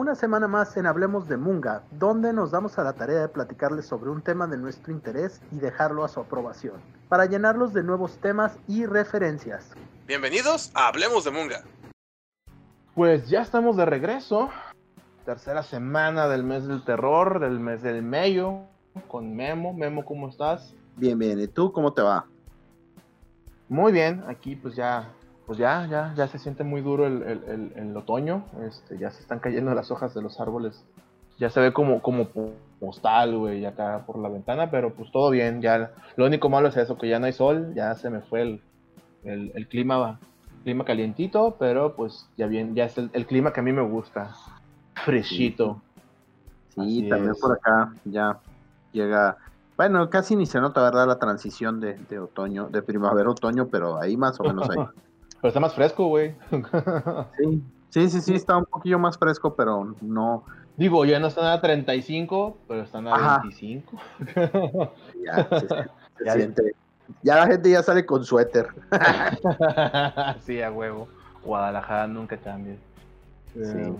una semana más en Hablemos de Munga, donde nos damos a la tarea de platicarles sobre un tema de nuestro interés y dejarlo a su aprobación, para llenarlos de nuevos temas y referencias. Bienvenidos a Hablemos de Munga. Pues ya estamos de regreso. Tercera semana del mes del terror, del mes del medio, con Memo. Memo, ¿cómo estás? Bien, bien. ¿Y tú cómo te va? Muy bien, aquí pues ya pues ya, ya, ya se siente muy duro el, otoño, este, ya se están cayendo las hojas de los árboles, ya se ve como, como postal, güey, acá por la ventana, pero pues todo bien, ya, lo único malo es eso, que ya no hay sol, ya se me fue el, el, clima, clima calientito, pero pues ya bien, ya es el, clima que a mí me gusta, freshito. Sí, también por acá ya llega, bueno, casi ni se nota, ¿verdad? La transición de, de otoño, de primavera-otoño, pero ahí más o menos hay. Pero está más fresco, güey. sí, sí, sí, sí, está un poquillo más fresco, pero no. Digo, ya no están a 35, pero están a 25. ya, se, siente. Ya la gente ya sale con suéter. sí, a huevo. Guadalajara nunca cambia. Sí.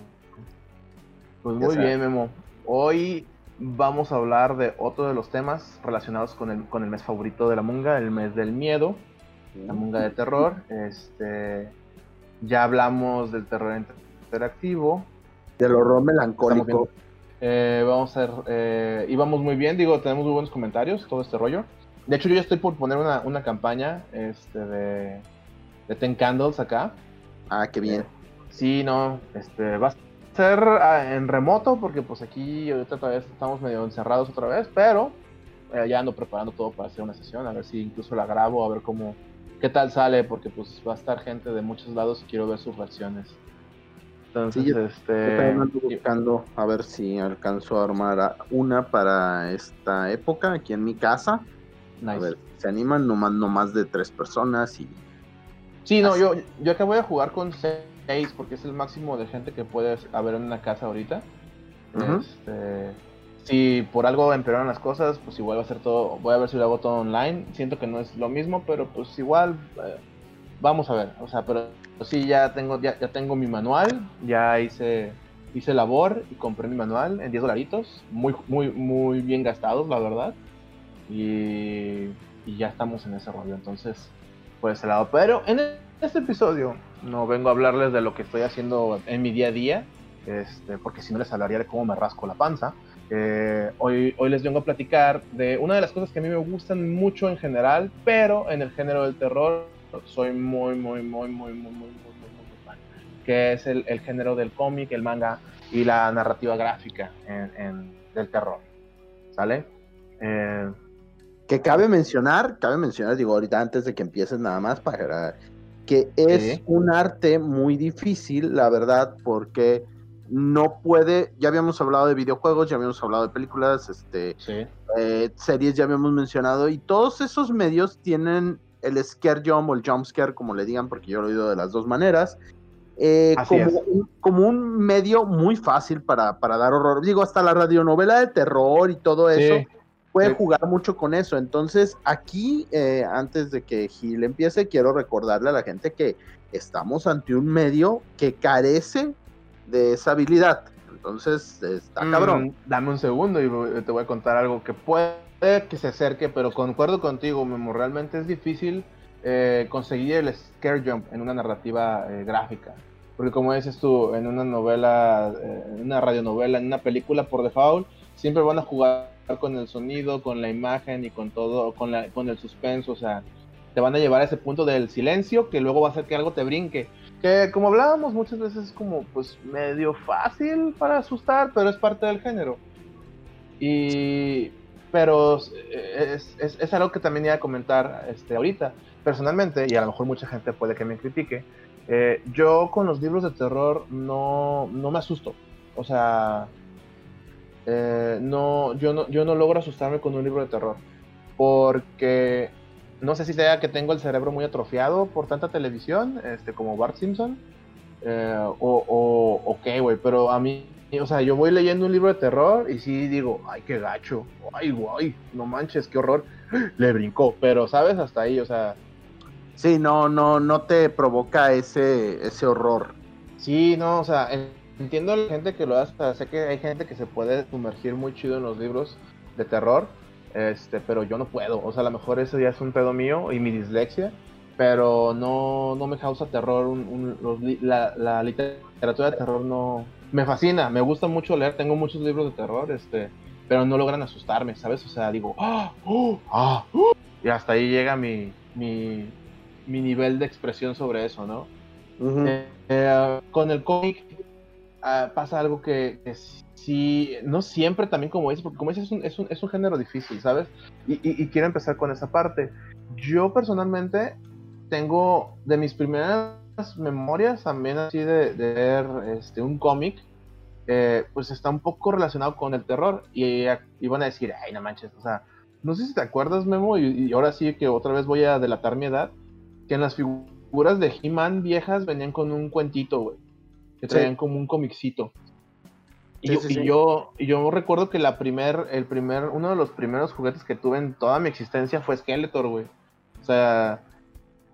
Pues muy bien, Memo. Hoy vamos a hablar de otro de los temas relacionados con el, con el mes favorito de la munga, el mes del miedo la munga de terror. Este, ya hablamos del terror interactivo. Del horror melancólico. Eh, vamos a ver, eh, íbamos muy bien, digo, tenemos muy buenos comentarios, todo este rollo. De hecho, yo ya estoy por poner una, una campaña este, de, de Ten Candles acá. Ah, qué bien. sí, no, este, va a ser ah, en remoto porque pues aquí ahorita todavía estamos medio encerrados otra vez, pero eh, ya ando preparando todo para hacer una sesión, a ver si incluso la grabo, a ver cómo, qué tal sale, porque pues va a estar gente de muchos lados y quiero ver sus reacciones. Entonces, sí, yo, este... buscando a ver si alcanzo a armar una para esta época aquí en mi casa. A ver, se animan nomás, no más de tres personas y... Sí, no, yo, yo acá voy a jugar con seis porque es el máximo de gente que puede haber en una casa ahorita. Este si por algo empeoran las cosas, pues igual va a ser todo, voy a ver si lo hago todo online. Siento que no es lo mismo, pero pues igual eh, vamos a ver. O sea, pero sí ya tengo ya, ya, tengo mi manual, ya hice hice labor y compré mi manual en 10 dolaritos, muy muy muy bien gastados, la verdad. Y, y ya estamos en ese rollo, entonces por ese lado. Pero en este episodio no vengo a hablarles de lo que estoy haciendo en mi día a día, este, porque si no les hablaría de cómo me rasco la panza. Eh, hoy, hoy les vengo a platicar de una de las cosas que a mí me gustan mucho en general, pero en el género del terror soy muy, muy, muy, muy, muy, muy, muy, muy, muy fan, que es el, el género del cómic, el manga y la narrativa gráfica en, en, del terror. ¿Sale? Eh, que cabe mencionar, cabe mencionar, digo, ahorita antes de que empieces nada más, para que es ¿Sí? un arte muy difícil, la verdad, porque no puede, ya habíamos hablado de videojuegos, ya habíamos hablado de películas, este, sí. eh, series ya habíamos mencionado, y todos esos medios tienen el scare jump o el jump scare, como le digan, porque yo lo he oído de las dos maneras, eh, como, un, como, un, medio muy fácil para, para, dar horror. Digo, hasta la radionovela de terror y todo eso puede sí. jugar mucho con eso. Entonces, aquí, eh, antes de que Gil empiece, quiero recordarle a la gente que estamos ante un medio que carece de esa habilidad. Entonces, está cabrón. Mm, dame un segundo y te voy a contar algo que puede que se acerque, pero concuerdo contigo, Memo. Realmente es difícil eh, conseguir el scare jump en una narrativa eh, gráfica. Porque como dices tú, en una novela, eh, en una radionovela, en una película por default, siempre van a jugar con el sonido, con la imagen y con todo, con, la, con el suspenso. O sea, te van a llevar a ese punto del silencio que luego va a hacer que algo te brinque que como hablábamos muchas veces es como pues medio fácil para asustar, pero es parte del género. Y pero es, es, es, algo que también iba a comentar este, ahorita. Personalmente, y a lo mejor mucha gente puede que me critique, eh, yo con los libros de terror no, no me asusto. O sea, eh, no, yo no, yo no logro asustarme con un libro de terror. Porque no sé si sea que tengo el cerebro muy atrofiado por tanta televisión, este, como Bart Simpson, eh, o, o, o, qué, güey, pero a mí, o sea, yo voy leyendo un libro de terror y sí digo, ay, qué gacho, ay, guay, no manches, qué horror, le brincó, pero, ¿sabes? Hasta ahí, o sea... Sí, no, no, no te provoca ese, ese horror. Sí, no, o sea, en entiendo a la gente que lo hace, sé que hay gente que se puede sumergir muy chido en los libros de terror, este, pero yo no puedo, o sea, a lo mejor eso ya es un pedo mío y mi dislexia, pero no, no me causa terror, la, la, literatura de terror no, me fascina, me gusta mucho leer, tengo muchos libros de terror, este, pero no logran asustarme, ¿sabes? O sea, digo, ¡ah! ¡Oh! ¡ah! ¡uh! y hasta ahí llega mi, mi, mi nivel de expresión sobre eso, ¿no? Eh, eh, con el cómic ah, pasa algo que, sí, no siempre también como dices, porque como dices, es un, es un, es un género difícil, ¿sabes? Y, y, quiero empezar con esa parte. Yo personalmente tengo de mis primeras memorias también así de, de ver este, un cómic, eh, pues está un poco relacionado con el terror. Y, y, van a decir, ay, no manches, o sea, no sé si te acuerdas, Memo, y, ahora sí que otra vez voy a delatar mi edad, que en las figuras de He-Man viejas venían con un cuentito, güey. Que traían como un comicito. Y, yo, y, yo, recuerdo que la primer, el primer, uno de los primeros juguetes que tuve en toda mi existencia fue Skeletor, güey. O sea,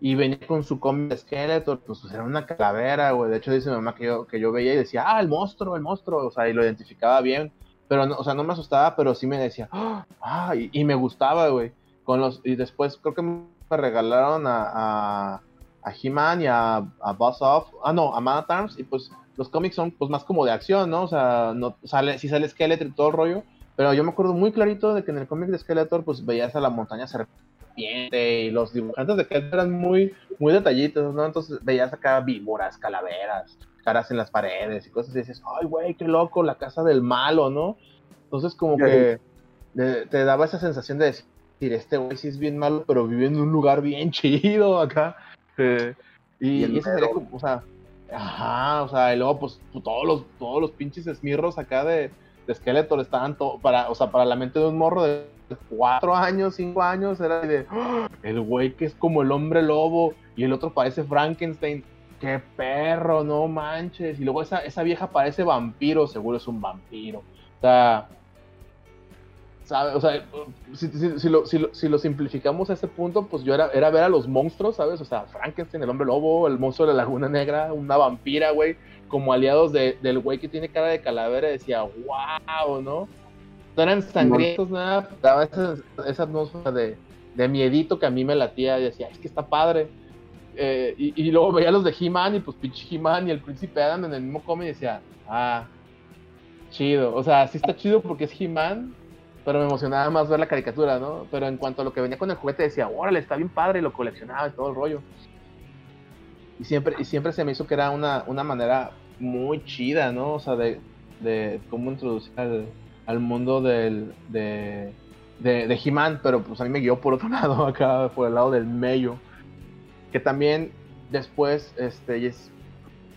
y venía con su cómic de Skeletor, pues, era una calavera, güey. De hecho, dice mi mamá que yo, que yo veía y decía, ah, el monstruo, el monstruo. O sea, y lo identificaba bien. Pero, no, o sea, no me asustaba, pero sí me decía, ah, y, me gustaba, güey. Con los, y después creo que me regalaron a, a, a He-Man y a, a Boss Off, ah, no, a Man Arms, y pues los cómics son pues más como de acción, ¿no? O sea, no sale, sí sale Skeletor y todo el rollo, pero yo me acuerdo muy clarito de que en el cómic de Skeletor pues veías a la montaña serpiente y los dibujantes de Skeletor eran muy, muy detallitos, ¿no? Entonces veías acá víboras, calaveras, caras en las paredes y cosas y dices, ay, güey, qué loco, la casa del malo, ¿no? Entonces como que te daba esa sensación de decir, este güey sí es bien malo, pero vive en un lugar bien chido acá. Eh, y, y, ese sería como, o sea, Ajá, o sea, y luego pues todos los, todos los pinches esmirros acá de, de Skeletor estaban todo, para, o sea, para la mente de un morro de cuatro años, cinco años, era de ¡Ah! el güey que es como el hombre lobo, y el otro parece Frankenstein, qué perro, no manches, y luego esa, esa vieja parece vampiro, seguro es un vampiro. O sea, ¿sabes? O sea, si, lo, simplificamos a ese punto, pues yo era, era ver a los monstruos, ¿sabes? O sea, Frankenstein, el hombre lobo, el monstruo de la laguna negra, una vampira, güey, como aliados del güey que tiene cara de calavera, decía, wow, ¿no? No eran sangrientos, nada, daba esa, esa atmósfera de, de, miedito que a mí me latía, y decía, es que está padre. Eh, y, luego veía los de He-Man y pues pinche He-Man y el príncipe Adam en el mismo cómic y decía, ah, chido. O sea, sí está chido porque es He-Man, pero me emocionaba más ver la caricatura, ¿no? Pero en cuanto a lo que venía con el juguete decía, órale, está bien padre, y lo coleccionaba y todo el rollo. Y siempre, y siempre se me hizo que era una, una manera muy chida, ¿no? O sea, de, de cómo introducir al, mundo del, de, de, de He-Man, pero pues a mí me guió por otro lado, acá por el lado del medio. Que también después, este, es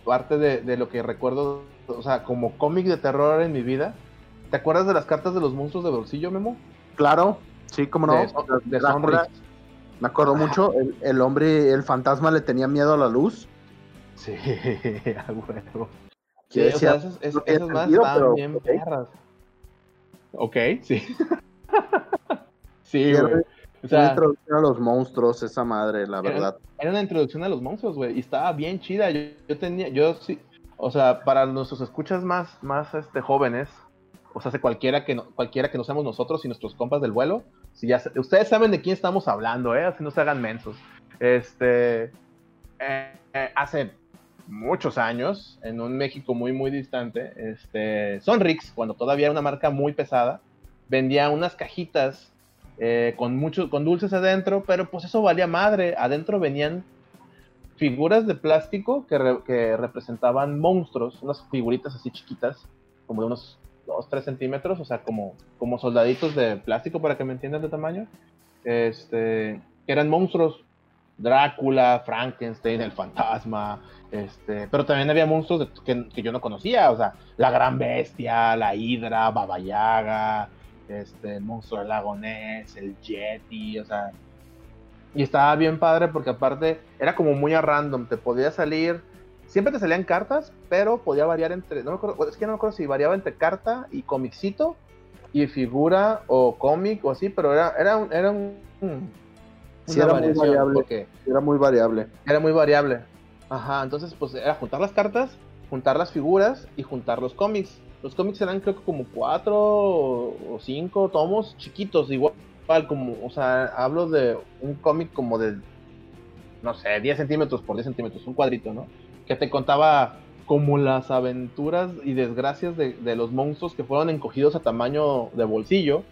parte de, de lo que recuerdo, o sea, como cómic de terror en mi vida, ¿Te acuerdas de las cartas de los monstruos de bolsillo, Memo? Claro, sí, cómo no. De, Me acuerdo mucho, el, hombre, el fantasma le tenía miedo a la luz. Sí, a huevo. Sí, o sea, esas, esas, más estaban bien perras. Ok, sí. sí, güey. O sea, una introducción a los monstruos, esa madre, la verdad. Era una introducción a los monstruos, güey, y estaba bien chida. Yo, yo, tenía, yo sí, o sea, para nuestros escuchas más, más este, jóvenes, o sea, cualquiera que no, cualquiera que no seamos nosotros y nuestros compas del vuelo, si ustedes saben de quién estamos hablando, ¿eh? Así no se hagan mensos. Este, eh, eh, hace muchos años, en un México muy, muy distante, este, Sonrix, cuando todavía era una marca muy pesada, vendía unas cajitas eh, con, mucho, con dulces adentro, pero pues eso valía madre. Adentro venían figuras de plástico que, que representaban monstruos, unas figuritas así chiquitas, como de unos 2, 3 centímetros, o sea, como, como soldaditos de plástico para que me entiendan de tamaño, este, eran monstruos, Drácula, Frankenstein, el fantasma, este, pero también había monstruos que, que, yo no conocía, o sea, la gran bestia, la hidra, Baba Yaga, este, el monstruo del lago Ness, el Yeti, o sea, y estaba bien padre porque aparte era como muy a random, te podía salir Siempre te salían cartas, pero podía variar entre. No me acuerdo, es que no me acuerdo si variaba entre carta y comicito y figura o cómic o así, pero era, era un. Era un era muy variable. Era muy variable. Era muy variable. Ajá, entonces pues era juntar las cartas juntar las figuras y juntar los cómics. Los cómics eran creo que como cuatro o cinco tomos chiquitos, igual como, o sea, hablo de un cómic como de, no sé, 10 centímetros por 10 centímetros, un cuadrito, ¿no? Que te contaba como las aventuras y desgracias de, de los monstruos que fueron encogidos a tamaño de bolsillo.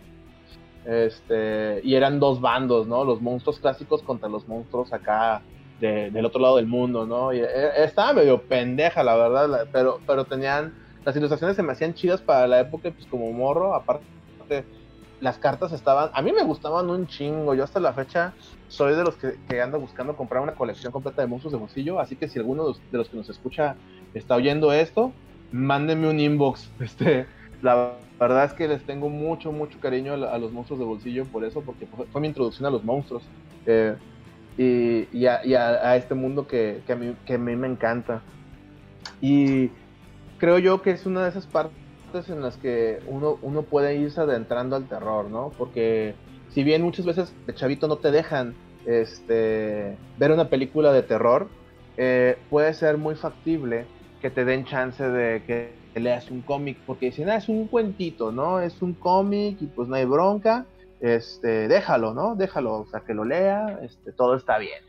Este, y eran dos bandos, ¿no? Los monstruos clásicos contra los monstruos acá del otro lado del mundo, ¿no? Y eh, estaba medio pendeja, la verdad, pero, pero tenían, las ilustraciones se me hacían chidas para la época, pues como morro, aparte, las cartas estaban, a mí me gustaban un chingo, yo hasta la fecha soy de los que, ando buscando comprar una colección completa de monstruos de bolsillo, así que si alguno de los, que nos escucha está oyendo esto, mándenme un inbox, este, la verdad es que les tengo mucho, mucho cariño a, los monstruos de bolsillo por eso, porque fue, mi introducción a los monstruos. Eh, y, a, este mundo que, a mí, que a mí me encanta. Y creo yo que es una de esas partes en las que uno, uno puede irse adentrando al terror, ¿no? Porque si bien muchas veces de chavito no te dejan este, ver una película de terror, eh, puede ser muy factible que te den chance de que leas un cómic, porque si nada es un cuentito, ¿no? Es un cómic y pues no hay bronca este, déjalo, ¿no? Déjalo, o sea, que lo lea, este, todo está bien.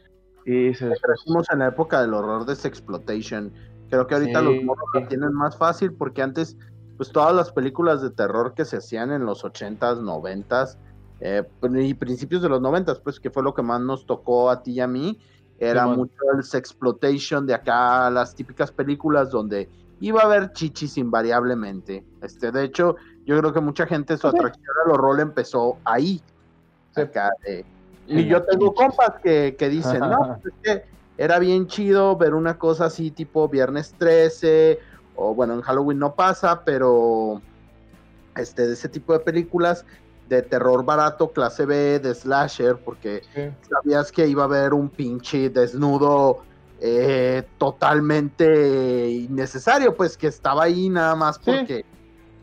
Y se crecimos en la época del horror de Sexploitation. Creo que ahorita los morros lo tienen más fácil porque antes, pues todas las películas de terror que se hacían en los 80s, 90s eh, y principios de los 90s, pues que fue lo que más nos tocó a ti y a mí, era mucho el Sexploitation de acá, las típicas películas donde iba a haber chichis invariablemente. Este, de hecho, yo creo que mucha gente su atracción a los rol empezó ahí. y yo tengo compas que, dicen, no, pues es que era bien chido ver una cosa así tipo Viernes 13, o bueno, en Halloween no pasa, pero este, de ese tipo de películas de terror barato, clase B, de slasher, porque sabías que iba a haber un pinche desnudo eh, totalmente innecesario, pues que estaba ahí nada más porque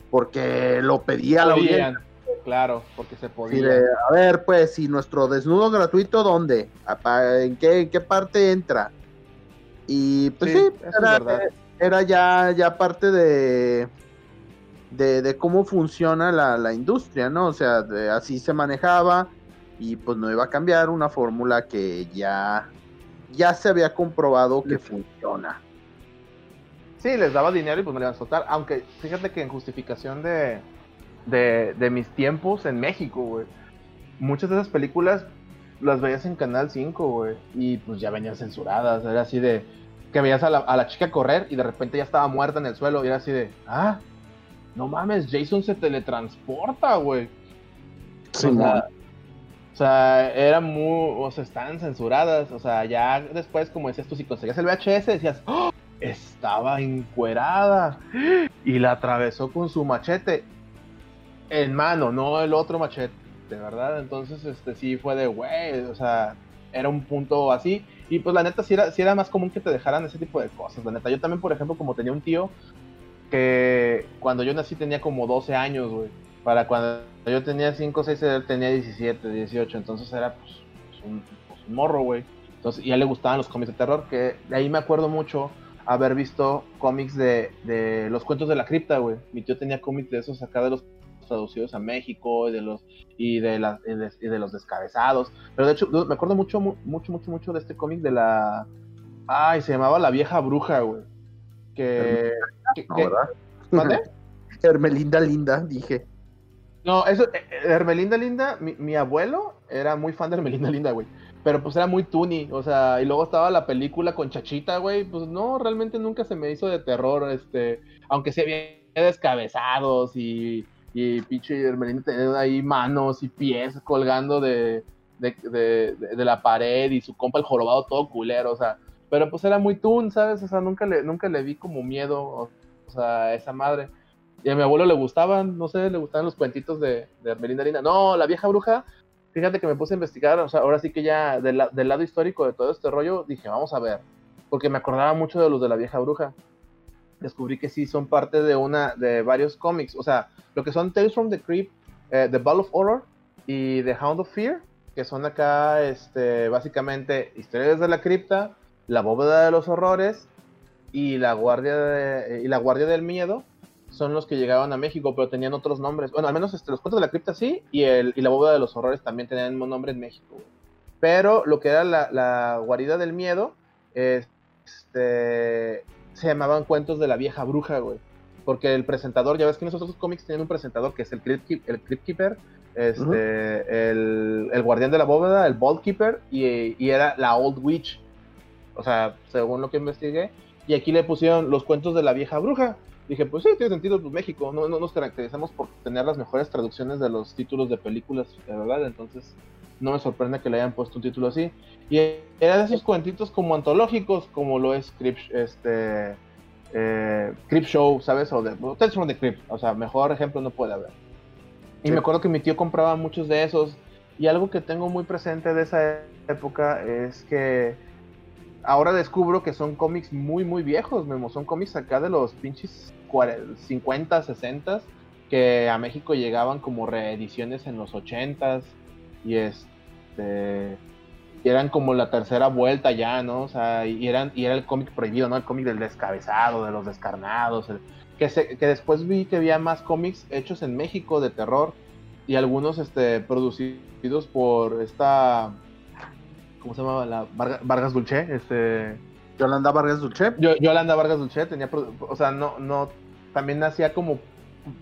porque lo pedía la audiencia. Claro, porque se podía. a ver, pues, si nuestro desnudo gratuito, ¿dónde? ¿En qué, en qué parte entra? Y pues sí, era, ya, ya parte de, de, cómo funciona la, industria, ¿no? O sea, así se manejaba y pues no iba a cambiar una fórmula que ya, ya se había comprobado que funciona. Sí, les daba dinero y pues me lo iban a soltar. Aunque fíjate que en justificación de, de, mis tiempos en México, güey, muchas de esas películas las veías en Canal 5, güey, y pues ya venían censuradas. Era así de que veías a la, a la chica correr y de repente ya estaba muerta en el suelo y era así de, ah, no mames, Jason se teletransporta, güey. Sí, o sea, eran muy, o sea, estaban censuradas, o sea, ya después, como decías tú, si conseguías el VHS, decías, ¡Oh! estaba encuerada y la atravesó con su machete en mano, no el otro machete, de verdad. Entonces, este sí fue de güey, o sea, era un punto así. Y pues la neta sí era, sí era más común que te dejaran ese tipo de cosas, la neta. Yo también, por ejemplo, como tenía un tío que cuando yo nací tenía como 12 años, güey. Para cuando yo tenía 5 o 6, él tenía 17, 18. Entonces era pues, pues, un, pues, un morro, güey. Entonces ya le gustaban los cómics de terror, que de ahí me acuerdo mucho haber visto cómics de, de los cuentos de la cripta, güey. Mi tío tenía cómics de esos acá de los traducidos a México y de los y de, la, y de, los descabezados. Pero de hecho, me acuerdo mucho, mucho, mucho, mucho de este cómic de la. Ay, se llamaba La Vieja Bruja, güey. Que. ¿Dónde? Hermelinda Linda, dije. No, eso, eh, eh, Hermelinda Linda, mi, mi, abuelo era muy fan de Hermelinda Linda, güey. Pero pues era muy tuny, o sea, y luego estaba la película con Chachita, güey, pues no, realmente nunca se me hizo de terror, este, aunque se había descabezados y, y pinche Hermelinda tenía ahí manos y pies colgando de, de, la pared y su compa el jorobado todo culero, o sea, pero pues era muy tun, ¿sabes? O sea, nunca le, nunca le vi como miedo, o, sea, a esa madre. Y a mi abuelo le gustaban, no sé, le gustaban los cuentitos de, de Hermelinda Linda. No, la vieja bruja, fíjate que me puse a investigar, o sea, ahora sí que ya del, lado histórico de todo este rollo, dije, vamos a ver, porque me acordaba mucho de los de la vieja bruja. Descubrí que sí son parte de una, de varios cómics, o sea, lo que son Tales from the Crypt, eh, The Ball of Horror y The Hound of Fear, que son acá, este, básicamente, historias de la cripta, la bóveda de los horrores y la Guardia y la Guardia del Miedo son los que llegaban a México, pero tenían otros nombres. Bueno, al menos este, los cuentos de la cripta sí, y, el, y la bóveda de los horrores también tenían mismo nombre en México. Pero lo que era la, la guarida del miedo, este, se llamaban cuentos de la vieja bruja, güey. Porque el presentador, ya ves que en esos otros cómics tienen un presentador que es el Crypt, el Keeper, este, el, el, guardián de la bóveda, el Vault Keeper, y, y era la Old Witch. O sea, según lo que investigué. Y aquí le pusieron los cuentos de la vieja bruja dije, pues sí, tiene sentido, pues México, no, no nos caracterizamos por tener las mejores traducciones de los títulos de películas, ¿verdad? Entonces, no me sorprende que le hayan puesto un título así. Y era de esos cuentitos como antológicos, como lo es Crip, este, eh, Show, ¿sabes? O de Tales from the Crypt, o sea, mejor ejemplo no puede haber. Y me acuerdo que mi tío compraba muchos de esos. Y algo que tengo muy presente de esa época es que ahora descubro que son cómics muy, muy viejos, Memo. Son cómics acá de los pinches 50, 60 que a México llegaban como reediciones en los 80s y este eran como la tercera vuelta ya, ¿no? O sea, y eran y era el cómic prohibido, ¿no? El cómic del descabezado, de los descarnados, que que después vi que había más cómics hechos en México de terror y algunos este producidos por esta ¿cómo se llamaba? La Vargas Dulce, este Yolanda Vargas Dulce. Yo, Yolanda Vargas Dulce tenía, o sea, no, no, también hacía como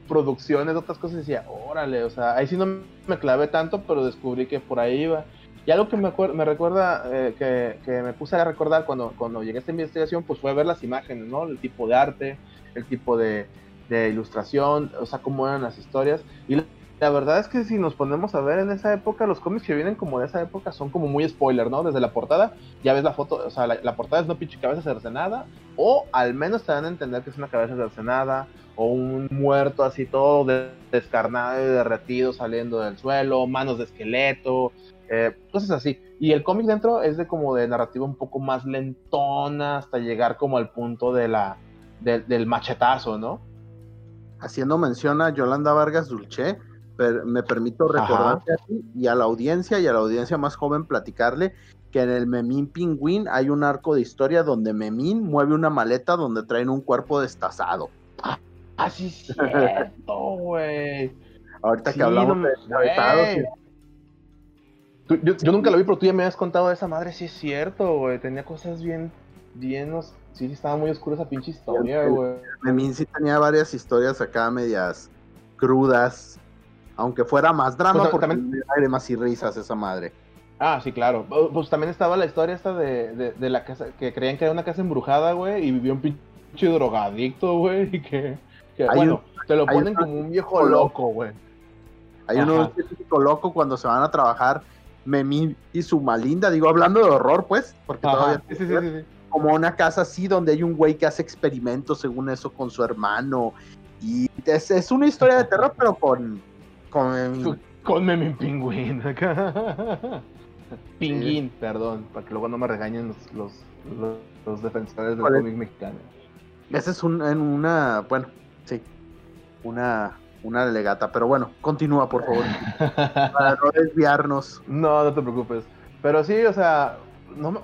producciones, otras cosas, decía, órale, o sea, ahí sí no me clavé tanto, pero descubrí que por ahí iba. Y algo que me, me recuerda, eh, que, que, me puse a recordar cuando, cuando llegué a esta investigación, pues fue ver las imágenes, ¿no? El tipo de arte, el tipo de, de ilustración, o sea, cómo eran las historias. Y la verdad es que si nos ponemos a ver en esa época, los cómics que vienen como de esa época son como muy spoiler, ¿no? Desde la portada, ya ves la foto, o sea, la, portada es no pinche cabeza cercenada, o al menos te dan a entender que es una cabeza cercenada, o un muerto así todo descarnado y derretido saliendo del suelo, manos de esqueleto, eh, cosas así. Y el cómic dentro es de como de narrativa un poco más lentona hasta llegar como al punto de la, del machetazo, ¿no? Haciendo mención a Yolanda Vargas Dulce, me permito recordarte a ti y a la audiencia y a la audiencia más joven platicarle que en el Memín Pingüín hay un arco de historia donde Memín mueve una maleta donde traen un cuerpo destazado. Ah, sí, cierto, güey. Ahorita que hablamos de yo, yo, nunca lo vi, pero tú ya me habías contado de esa madre, sí es cierto, güey. Tenía cosas bien, bien, sí, estaba muy oscura esa pinche historia, güey. Memín sí tenía varias historias acá medias crudas, aunque fuera más drama, pues, porque también hay más y risas esa madre. Ah, sí, claro. Pues también estaba la historia esta de, de, la casa, que creían que era una casa embrujada, güey, y vivió un pinche drogadicto, güey, y que, bueno, te lo ponen como un viejo loco, güey. Hay un típico loco cuando se van a trabajar Memín y su malinda, digo, hablando de horror, pues, porque todavía sí, sí, sí, como una casa así donde hay un güey que hace experimentos según eso con su hermano. Y es, es una historia de terror, pero con, con, con Memín Pingüín Pinguín, perdón, para que luego no me regañen los, los, los, defensores del cómic mexicano. Ese es un, en una, bueno, sí, una, una delegata, pero bueno, continúa por favor, para no desviarnos. No, no te preocupes, pero sí, o sea, no me,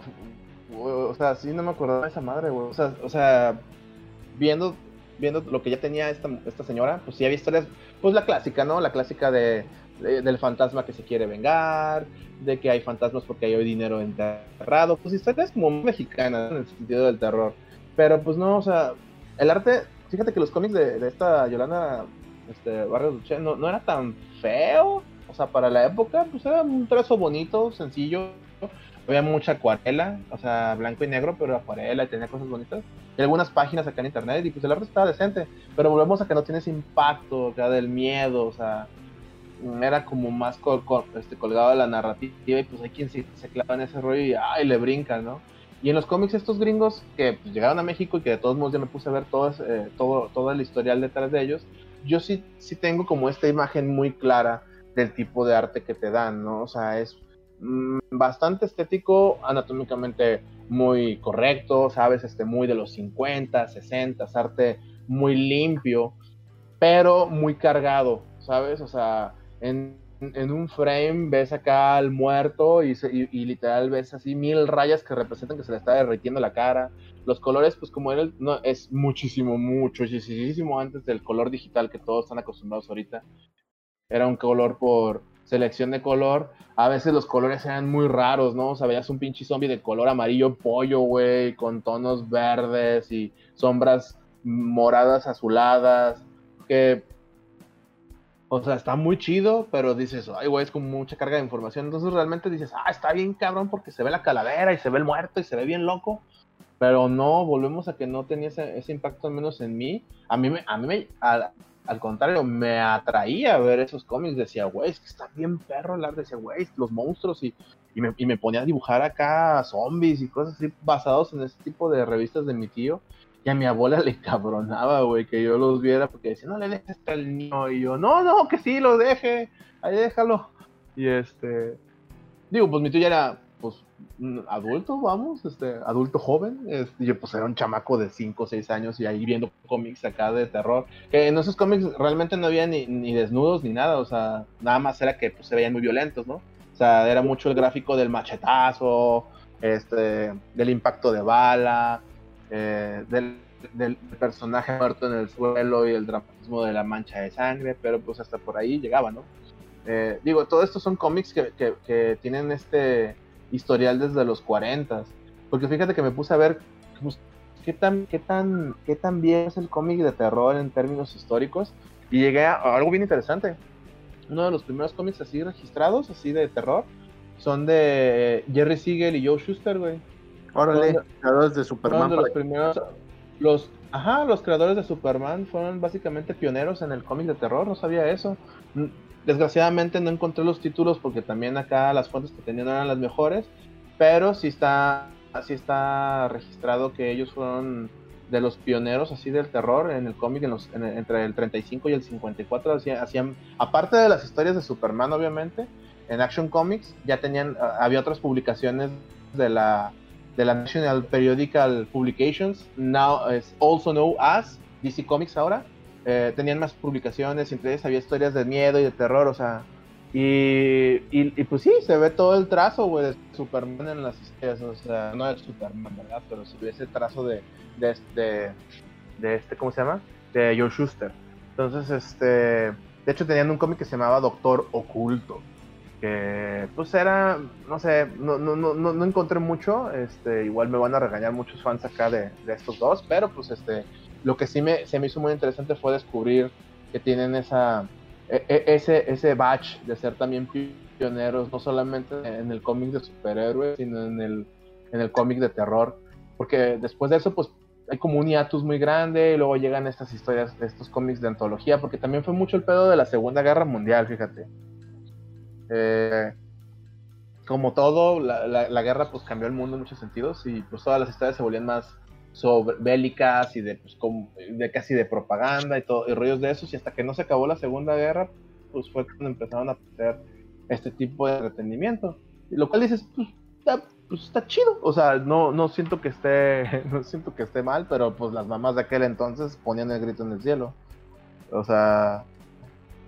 o sea, sí no me acordaba de esa madre, güey, o sea, o sea, viendo viendo lo que ya tenía esta, esta señora, pues sí había historias, pues la clásica, ¿no? La clásica de, del fantasma que se quiere vengar, de que hay fantasmas porque hay dinero enterrado, pues historias como mexicanas en el sentido del terror. Pero pues no, o sea, el arte, fíjate que los cómics de, esta Yolanda este, Barrio Duché no, no era tan feo, o sea, para la época, pues era un trazo bonito, sencillo, había mucha acuarela, o sea, blanco y negro, pero acuarela y tenía cosas bonitas. Y algunas páginas acá en internet, y pues el arte estaba decente, pero volvemos a que no tiene ese impacto acá del miedo, o sea, era como más este, colgado de la narrativa, y pues hay quien se, clava en ese rollo y ay, le brinca, ¿no? Y en los cómics estos gringos que pues, llegaron a México y que de todos modos ya me puse a ver todo, eh, todo, todo el historial detrás de ellos, yo sí, sí tengo como esta imagen muy clara del tipo de arte que te dan, ¿no? O sea, es bastante estético, anatómicamente muy correcto, sabes, este, muy de los 50, 60, arte muy limpio, pero muy cargado, ¿sabes? O sea, en, en un frame ves acá al muerto y, y, literal ves así mil rayas que representan que se le está derritiendo la cara. Los colores, pues como era, no, es muchísimo, mucho, muchísimo antes del color digital que todos están acostumbrados ahorita. Era un color por selección de color. A veces los colores eran muy raros, ¿no? O sea, veías un pinche zombie de color amarillo pollo, güey, con tonos verdes y sombras moradas azuladas. Que o sea, está muy chido, pero dices, ay, güey, es con mucha carga de información. Entonces realmente dices, ah, está bien cabrón porque se ve la calavera y se ve el muerto y se ve bien loco. Pero no, volvemos a que no tenía ese, impacto, al menos en mí. A mí, me, a mí me, al, contrario, me atraía ver esos cómics. Decía, güey, es que está bien perro el arte. Decía, güey, los monstruos y, y, me, y me ponía a dibujar acá zombies y cosas así basados en ese tipo de revistas de mi tío. Y a mi abuela le cabronaba, güey, que yo los viera porque decía, no le dejes al niño. Y yo, no, no, que sí, lo deje, ahí déjalo. Y este, digo, pues mi tío ya era, pues, adulto, vamos, este, adulto joven. Este, yo, pues, era un chamaco de 5 o 6 años y ahí viendo cómics acá de terror. Que en esos cómics realmente no había ni, ni desnudos ni nada, o sea, nada más era que pues, se veían muy violentos, ¿no? O sea, era mucho el gráfico del machetazo, este, del impacto de bala eh, del, personaje muerto en el suelo y el dramatismo de la mancha de sangre, pero pues hasta por ahí llegaba, ¿no? Eh, digo, todo esto son cómics que, tienen este historial desde los 40, porque fíjate que me puse a ver pues, qué tan, qué tan, qué tan bien es el cómic de terror en términos históricos, y llegué a algo bien interesante. Uno de los primeros cómics así registrados, así de terror, son de Jerry Siegel y Joe Schuster, güey. Órale, creadores de Superman. los primeros, los, ajá, los creadores de Superman fueron básicamente pioneros en el cómic de terror, no sabía eso. Desgraciadamente no encontré los títulos porque también acá las fuentes que tenían eran las mejores, pero sí está, está registrado que ellos fueron de los pioneros así del terror en el cómic entre el 35 y el 54 hacían, hacían, aparte de las historias de Superman obviamente en Action Comics ya tenían había otras publicaciones de la de la National Periodical Publications, now also known as DC Comics ahora. Eh, tenían más publicaciones, entre había historias de miedo y de terror, o sea, y, y, pues sí, se ve todo el trazo, güey, de Superman en las historias, o sea, no es Superman, ¿verdad? Pero se ve ese trazo de, de, este, de este, ¿cómo se llama? De Joe Schuster. Entonces, este, de hecho tenían un cómic que se llamaba Doctor Oculto que pues era, no sé, no, no, no, no encontré mucho, este, igual me van a regañar muchos fans acá de, de, estos dos, pero pues este, lo que sí me, se me hizo muy interesante fue descubrir que tienen esa, e, e, ese, ese batch de ser también pioneros, no solamente en el cómic de superhéroes, sino en el, en el cómic de terror, porque después de eso pues hay como un hiatus muy grande y luego llegan estas historias, estos cómics de antología, porque también fue mucho el pedo de la Segunda Guerra Mundial, fíjate. Eh, como todo, la, guerra pues cambió el mundo en muchos sentidos y pues todas las historias se volvían más sobre, bélicas y de, pues, de casi de propaganda y todo y rollos de esos y hasta que no se acabó la segunda guerra pues fue cuando empezaron a hacer este tipo de entretenimiento. Lo cual dices pues está, pues está chido. O sea no no siento que esté no siento que esté mal pero pues las mamás de aquel entonces ponían el grito en el cielo. O sea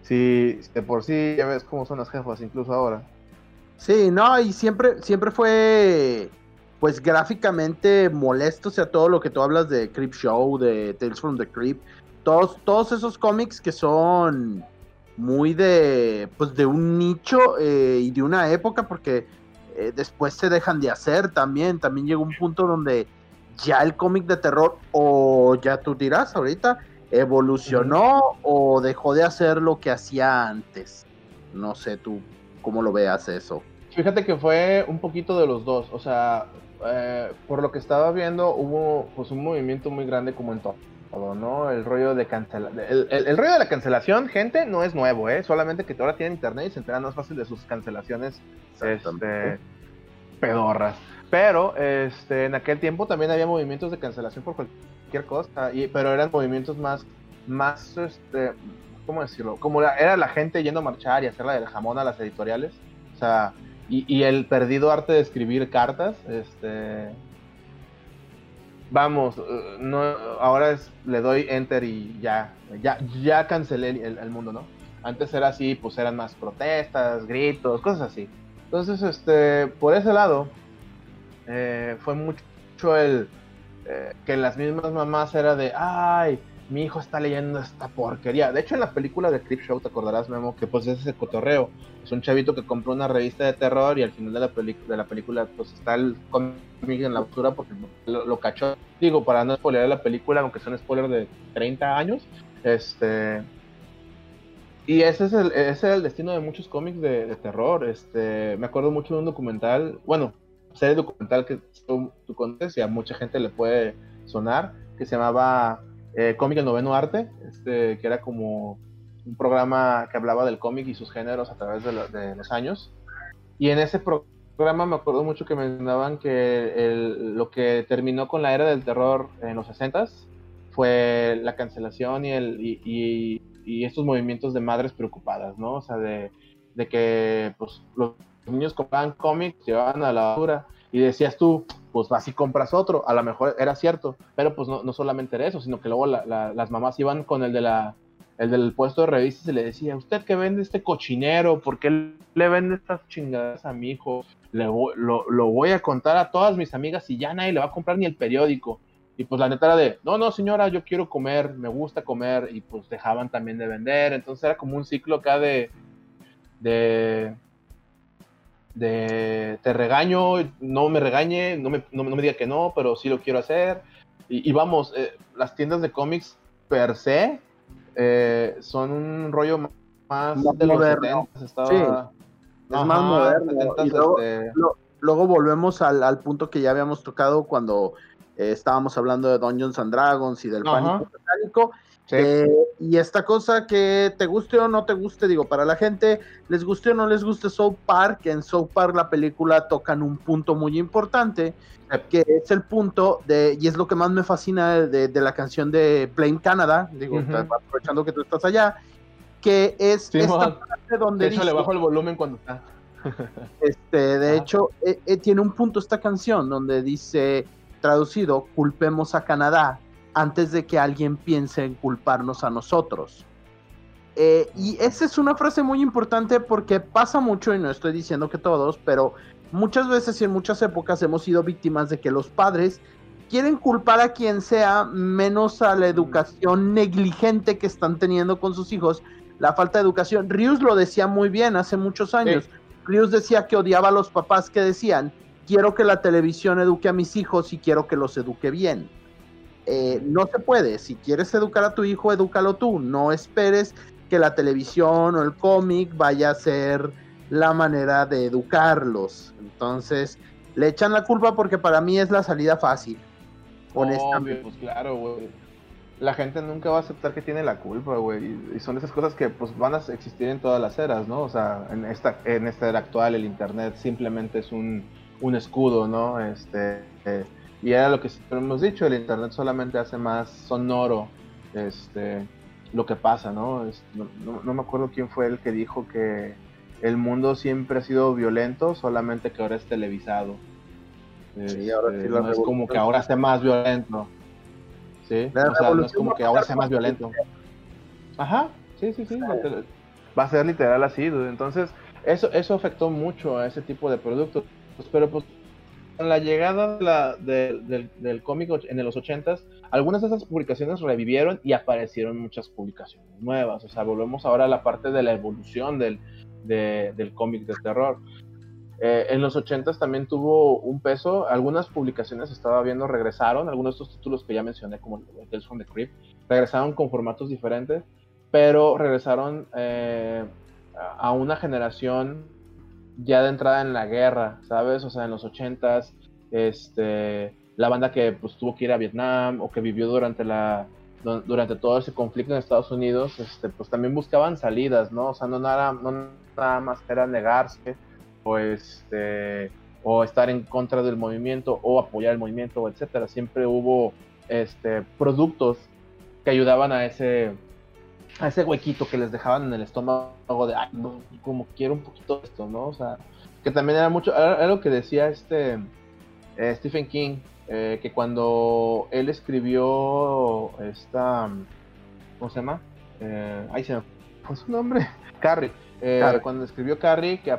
Sí, de por sí ya ves cómo son las jefas, incluso ahora. Sí, no, y siempre, siempre fue, pues gráficamente molesto, sea, todo lo que tú hablas de Creep Show, de Tales from the Creep, todos, todos esos cómics que son muy de, pues de un nicho eh, y de una época, porque eh, después se dejan de hacer también, también llegó un punto donde ya el cómic de terror, o ya tú dirás ahorita, evolucionó o dejó de hacer lo que hacía antes. No sé tú cómo lo veas eso. Fíjate que fue un poquito de los dos, o sea, eh, por lo que estaba viendo hubo pues un movimiento muy grande como en todo, ¿no? El rollo de cancelación, el, rollo de la cancelación, gente, no es nuevo, ¿eh? Solamente que ahora tienen internet y se enteran más fácil de sus cancelaciones este, pedorras. Pero este, en aquel tiempo también había movimientos de cancelación por cualquier cosa, y, pero eran movimientos más, más, este, ¿cómo decirlo? Como era la gente yendo a marchar y hacerla del jamón a las editoriales, o sea, y, y, el perdido arte de escribir cartas, este, vamos, eh, no, ahora es, le doy enter y ya, ya, ya cancelé el, mundo, ¿no? Antes era así, pues eran más protestas, gritos, cosas así. Entonces, este, por ese lado, eh, fue mucho el eh, que las mismas mamás era de, ay, mi hijo está leyendo esta porquería. De hecho, en la película de Clip Show, te acordarás, Memo, que pues es ese cotorreo. Es un chavito que compró una revista de terror y al final de la, de la película, pues está el cómic en la basura porque lo, cachó. Digo, para no spoiler la película, aunque sea un spoiler de 30 años. Este. Y ese es el, ese es el destino de muchos cómics de, terror. Este, me acuerdo mucho de un documental, bueno, serie documental que tú, tú conoces y a mucha gente le puede sonar, que se llamaba eh, cómic El Noveno Arte, este, que era como un programa que hablaba del cómic y sus géneros a través de, los años. Y en ese programa me acuerdo mucho que mencionaban que lo que terminó con la era del terror en los 60 fue la cancelación y, el, y, estos movimientos de madres preocupadas, ¿no? O sea, de, de que pues, los niños compraban cómics, llevaban a la basura y decías tú, pues vas y compras otro. A lo mejor era cierto, pero pues no, solamente era eso, sino que luego las mamás iban con el de la el del puesto de revistas y le decía, ¿usted que vende este cochinero? ¿Por qué le vende estas chingadas a mi hijo? Le, lo, lo, voy a contar a todas mis amigas y ya nadie le va a comprar ni el periódico. Y pues la neta era de, no, no señora, yo quiero comer, me gusta comer, y pues dejaban también de vender. Entonces era como un ciclo acá de, de, de te regaño, no me regañe, no me, no, me diga que no, pero sí lo quiero hacer. Y, vamos, eh, las tiendas de cómics per se eh, son un rollo más, de moderno. los 70 sí, es más moderno. y luego, este luego, volvemos al, al, punto que ya habíamos tocado cuando eh, estábamos hablando de Dungeons and Dragons y del pánico satánico eh, y esta cosa que te guste o no te guste, digo, para la gente, les guste o no les guste South Park, en South Park la película tocan un punto muy importante, que es el punto de, y es lo que más me fascina de, la canción de Plain Canada, digo, aprovechando que tú estás allá, que es esta parte donde... De hecho, le bajo el volumen cuando está. este, de hecho, eh, eh, tiene un punto esta canción donde dice, traducido, culpemos a Canadá antes de que alguien piense en culparnos a nosotros. Eh, y esa es una frase muy importante porque pasa mucho, y no estoy diciendo que todos, pero muchas veces y en muchas épocas hemos sido víctimas de que los padres quieren culpar a quien sea menos a la educación negligente que están teniendo con sus hijos, la falta de educación. Rius lo decía muy bien hace muchos años. Rius decía que odiaba a los papás que decían, quiero que la televisión eduque a mis hijos y quiero que los eduque bien. Eh, no se puede. Si quieres educar a tu hijo, edúcalo tú. No esperes que la televisión o el cómic vaya a ser la manera de educarlos. Entonces, le echan la culpa porque para mí es la salida fácil. Honestamente. pues claro, güey. La gente nunca va a aceptar que tiene la culpa, güey. Y son esas cosas que pues van a existir en todas las eras, ¿no? O sea, en esta, en esta era actual el internet simplemente es un, un escudo, ¿no? Este, eh, y era lo que siempre hemos dicho, el internet solamente hace más sonoro este, lo que pasa, ¿no? no, me acuerdo quién fue el que dijo que el mundo siempre ha sido violento, solamente que ahora es televisado. Sí, ahora sí no es como que ahora sea más violento. Sí, o sea, no es como que ahora sea más violento. Ajá, sí, sí, sí. Va a ser literal así, entonces eso, eso afectó mucho a ese tipo de productos. Pero pues la llegada del, cómic en los 80 algunas de esas publicaciones revivieron y aparecieron muchas publicaciones nuevas. O sea, volvemos ahora a la parte de la evolución del, cómic de terror. Eh, en los 80 también tuvo un peso. Algunas publicaciones estaba viendo regresaron. Algunos de estos títulos que ya mencioné, como Tales from the Crypt, regresaron con formatos diferentes, pero regresaron eh, a una generación ya de entrada en la guerra, ¿sabes? O sea, en los ochentas, este, la banda que pues tuvo que ir a Vietnam o que vivió durante la durante todo ese conflicto en Estados Unidos, este, pues también buscaban salidas, ¿no? O sea, no nada, no nada más era negarse o este o estar en contra del movimiento o apoyar el movimiento, etcétera. Siempre hubo este productos que ayudaban a ese a ese huequito que les dejaban en el estómago de, ay, como quiero un poquito de esto, ¿no? O sea, que también era mucho, era, lo que decía este eh, Stephen King, eh, que cuando él escribió esta, ¿cómo se llama? Eh, ahí se fue su nombre? Carrie. Eh, cuando escribió Carrie, que,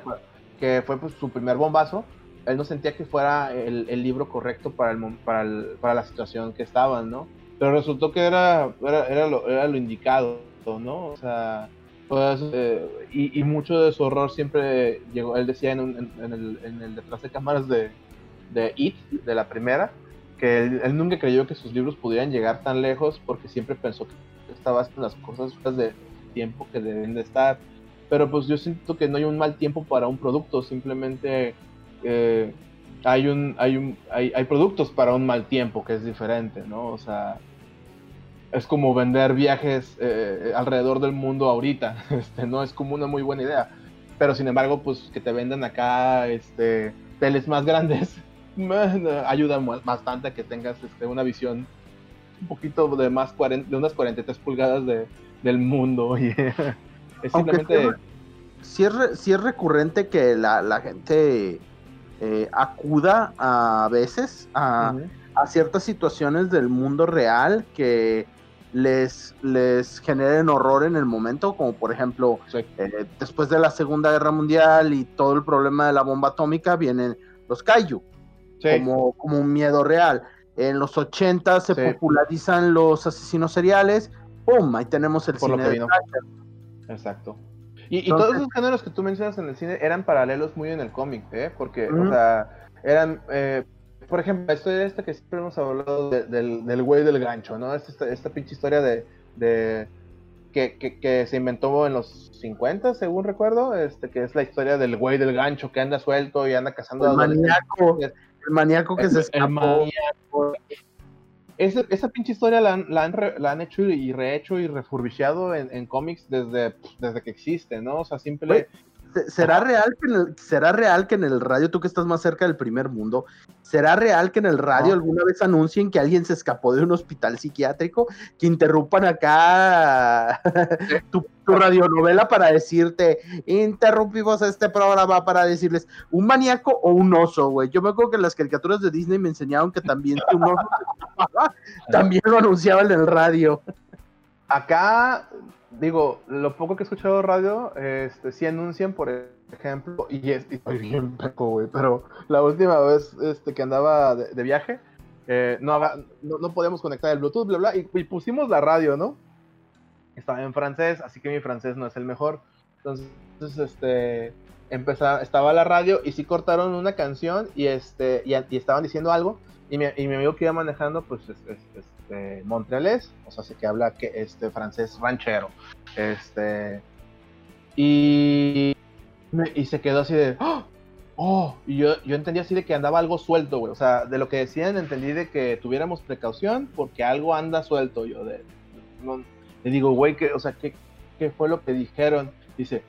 que fue pues, su primer bombazo, él no sentía que fuera el, libro correcto para, el, para, para la situación que estaban, ¿no? Pero resultó que era, era, era, lo, era lo indicado, ¿no? O sea, pues, eh, y, mucho de su horror siempre llegó, él decía en, en, el, en el, detrás de cámaras de, de It, de la primera, que él, nunca creyó que sus libros pudieran llegar tan lejos porque siempre pensó que estaba en las cosas de tiempo que deben de estar. Pero pues yo siento que no hay un mal tiempo para un producto, simplemente eh, hay un, hay un, hay, hay productos para un mal tiempo que es diferente, ¿no? O sea, es como vender viajes eh, alrededor del mundo ahorita, este, no es como una muy buena idea. Pero sin embargo, pues que te vendan acá este, teles más grandes ayuda bastante a que tengas este, una visión un poquito de más de unas 43 pulgadas de, del mundo. Y, es simplemente... Si es, si es, recurrente que la, la gente eh, acuda a veces a, a, ciertas situaciones del mundo real que les, les generen horror en el momento, como por ejemplo, eh, después de la Segunda Guerra Mundial y todo el problema de la bomba atómica, vienen los kaiju, como, como un miedo real. En los 80 se popularizan los asesinos seriales, ¡pum! Ahí tenemos el cine de Exacto. Y, todos esos géneros que tú mencionas en el cine eran paralelos muy en el cómic, ¿eh? Porque, o sea, eran... Eh, por ejemplo, esto historia esta que siempre hemos hablado del, del güey del gancho, ¿no? Esta, esta, pinche historia de, de que, que, se inventó en los 50, según recuerdo, este, que es la historia del güey del gancho que anda suelto y anda cazando el maníaco, el maníaco que se escapó. Esa, esa, pinche historia la han, la, han la han, hecho y rehecho y refurbishado en, en cómics desde, desde que existe, ¿no? O sea, simple, ¿Será real, que en el, ¿Será real que en el radio, tú que estás más cerca del primer mundo, ¿será real que en el radio alguna vez anuncien que alguien se escapó de un hospital psiquiátrico? Que interrumpan acá tu, radionovela para decirte, interrumpimos este programa para decirles, un maníaco o un oso, güey. Yo me acuerdo que las caricaturas de Disney me enseñaron que también un oso también lo anunciaba en el radio. Acá digo, lo poco que he escuchado radio, este, sí anuncian, por ejemplo, y, estoy bien peco, güey, pero la última vez este, que andaba de, viaje, eh, no, no, podíamos conectar el Bluetooth, bla, bla, y, pusimos la radio, ¿no? Estaba en francés, así que mi francés no es el mejor. Entonces, este, empezaba, estaba la radio y sí cortaron una canción y, este, y, estaban diciendo algo, y mi, y mi, amigo que iba manejando, pues, es, es este, montrealés, o sea, que habla que este francés ranchero. Este y, y se quedó así de ¡Oh! ¡Oh! y yo, yo entendí así de que andaba algo suelto, güey. O sea, de lo que decían entendí de que tuviéramos precaución porque algo anda suelto. Yo de, le digo, güey, que, o sea, ¿qué, ¿qué fue lo que dijeron? Dice,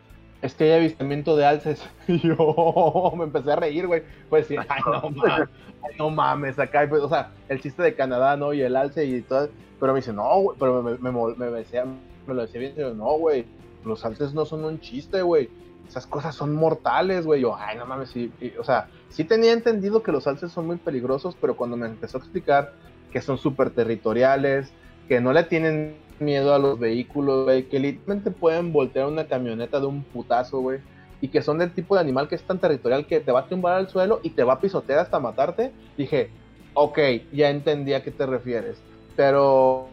es que hay avistamiento de alces. Y yo me empecé a reír, güey. Pues sí, ay, no mames, no mames, acá, pues, o sea, el chiste de Canadá, ¿no? Y el alce y todo. Pero me dice, no, güey, pero me, me, me, decía, me lo decía bien, pero no, güey, los alces no son un chiste, güey. Esas cosas son mortales, güey. Yo, ay, no mames, sí. o sea, sí tenía entendido que los alces son muy peligrosos, pero cuando me empezó a explicar que son súper territoriales, que no le tienen miedo a los vehículos, güey, que literalmente pueden voltear una camioneta de un putazo, güey, y que son del tipo de animal que es tan territorial que te va a tumbar al suelo y te va a pisotear hasta matarte, dije, ok, ya entendí a qué te refieres. Pero,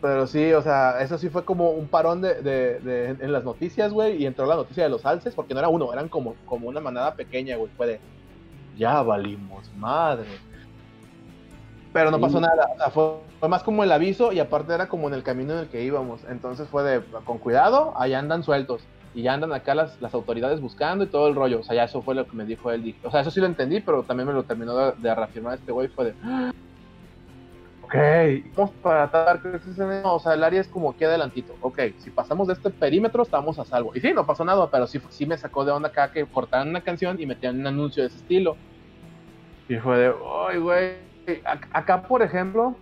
pero sí, o sea, eso sí fue como un parón de, de, en las noticias, güey, y entró la noticia de los alces, porque no era uno, eran como, como una manada pequeña, güey, fue de, ya valimos, madre. Pero no pasó nada, o sea, fue fue más como el aviso y aparte era como en el camino en el que íbamos. Entonces fue de, con cuidado, allá andan sueltos. Y ya andan acá las, las autoridades buscando y todo el rollo. O sea, ya eso fue lo que me dijo él. O sea, eso sí lo entendí, pero también me lo terminó de, reafirmar este güey. Fue de... Ok, vamos para tratar O sea, el área es como aquí adelantito. Ok, si pasamos de este perímetro estamos a salvo. Y sí, no pasó nada, pero sí, sí me sacó de onda acá que cortaran una canción y metían un anuncio de ese estilo. Y fue de, ay, güey. Acá, por ejemplo,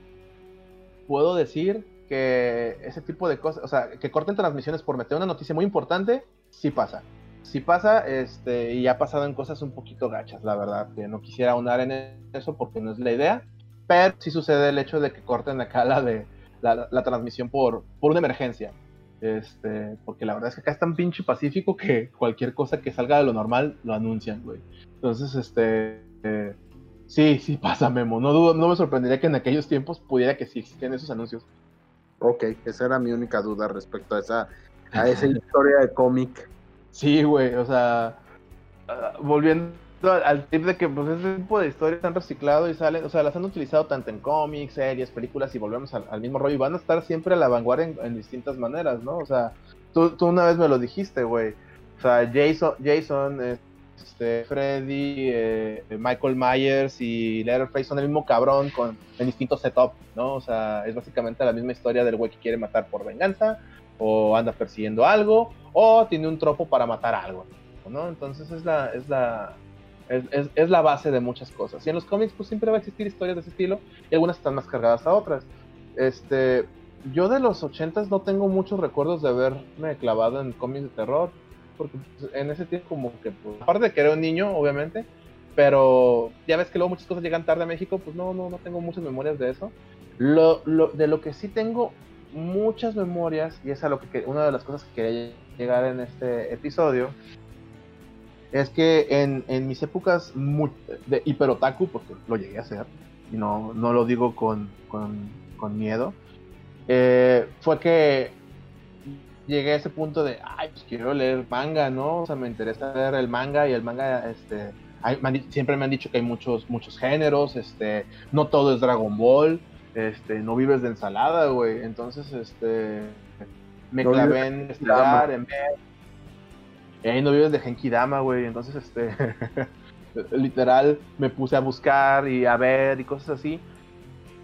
puedo decir que ese tipo de cosas, o sea, que corten transmisiones por meter una noticia muy importante, sí pasa. Sí pasa, este, y ha pasado en cosas un poquito gachas, la verdad, que no quisiera ahondar en eso porque no es la idea, pero sí sucede el hecho de que corten acá la de la, transmisión por, por una emergencia. Este, porque la verdad es que acá es tan pinche pacífico que cualquier cosa que salga de lo normal lo anuncian, güey. Entonces, este, eh, sí, sí pasa, Memo. No dudo, no me sorprendería que en aquellos tiempos pudiera que sí existieran esos anuncios. Ok, esa era mi única duda respecto a esa, a esa historia de cómic. Sí, güey, o sea, ah, volviendo al, tip de que pues ese tipo de historias están reciclado y salen, o sea, las han utilizado tanto en cómics, series, películas y volvemos al, mismo rollo y van a estar siempre a la vanguardia en, distintas maneras, ¿no? O sea, tú, tú, una vez me lo dijiste, güey. O sea, Jason, Jason este, Freddy, eh, Michael Myers y Leatherface son el mismo cabrón con el distinto setup, ¿no? O sea, es básicamente la misma historia del güey que quiere matar por venganza o anda persiguiendo algo o tiene un tropo para matar algo, ¿no? Entonces es la, es la, es, la base de muchas cosas. Y en los cómics, pues siempre va a existir historias de ese estilo, y algunas están más cargadas a otras. Este, yo de los ochentas no tengo muchos recuerdos de haberme clavado en cómics de terror, porque pues, en ese tiempo como que, pues, aparte de que era un niño, obviamente, pero ya ves que luego muchas cosas llegan tarde a México, pues no, no, no tengo muchas memorias de eso. Lo, lo, de lo que sí tengo muchas memorias, y es lo que, una de las cosas que quería llegar en este episodio, es que en, en mis épocas de hiperotaku, porque lo llegué a hacer, y no, no lo digo con, con, con miedo, eh, fue que llegué a ese punto de, ay, pues quiero leer manga, ¿no? O sea, me interesa leer el manga y el manga, este, siempre me han dicho que hay muchos, muchos géneros, este, no todo es Dragon Ball, este, no vives de ensalada, güey. Entonces, este, me clavé en estudiar, en ver y ahí no vives de Genkidama, güey. Entonces, este. literal, me puse a buscar y a ver y cosas así.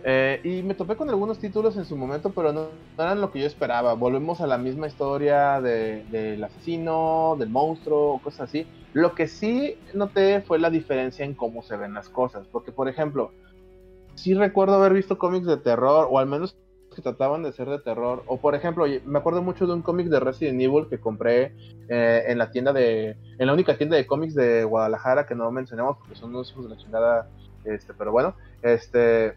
Eh, y me topé con algunos títulos en su momento, pero no, eran lo que yo esperaba. Volvemos a la misma historia del asesino, del monstruo, cosas así. Lo que sí noté fue la diferencia en cómo se ven las cosas. Porque, por ejemplo, sí recuerdo haber visto cómics de terror, o al menos que trataban de ser de terror. O por ejemplo, me acuerdo mucho de un cómic de Resident Evil que compré eh, en la tienda de. en la única tienda de cómics de Guadalajara que no mencionamos porque son unos hijos de la chingada. Este, pero bueno, este.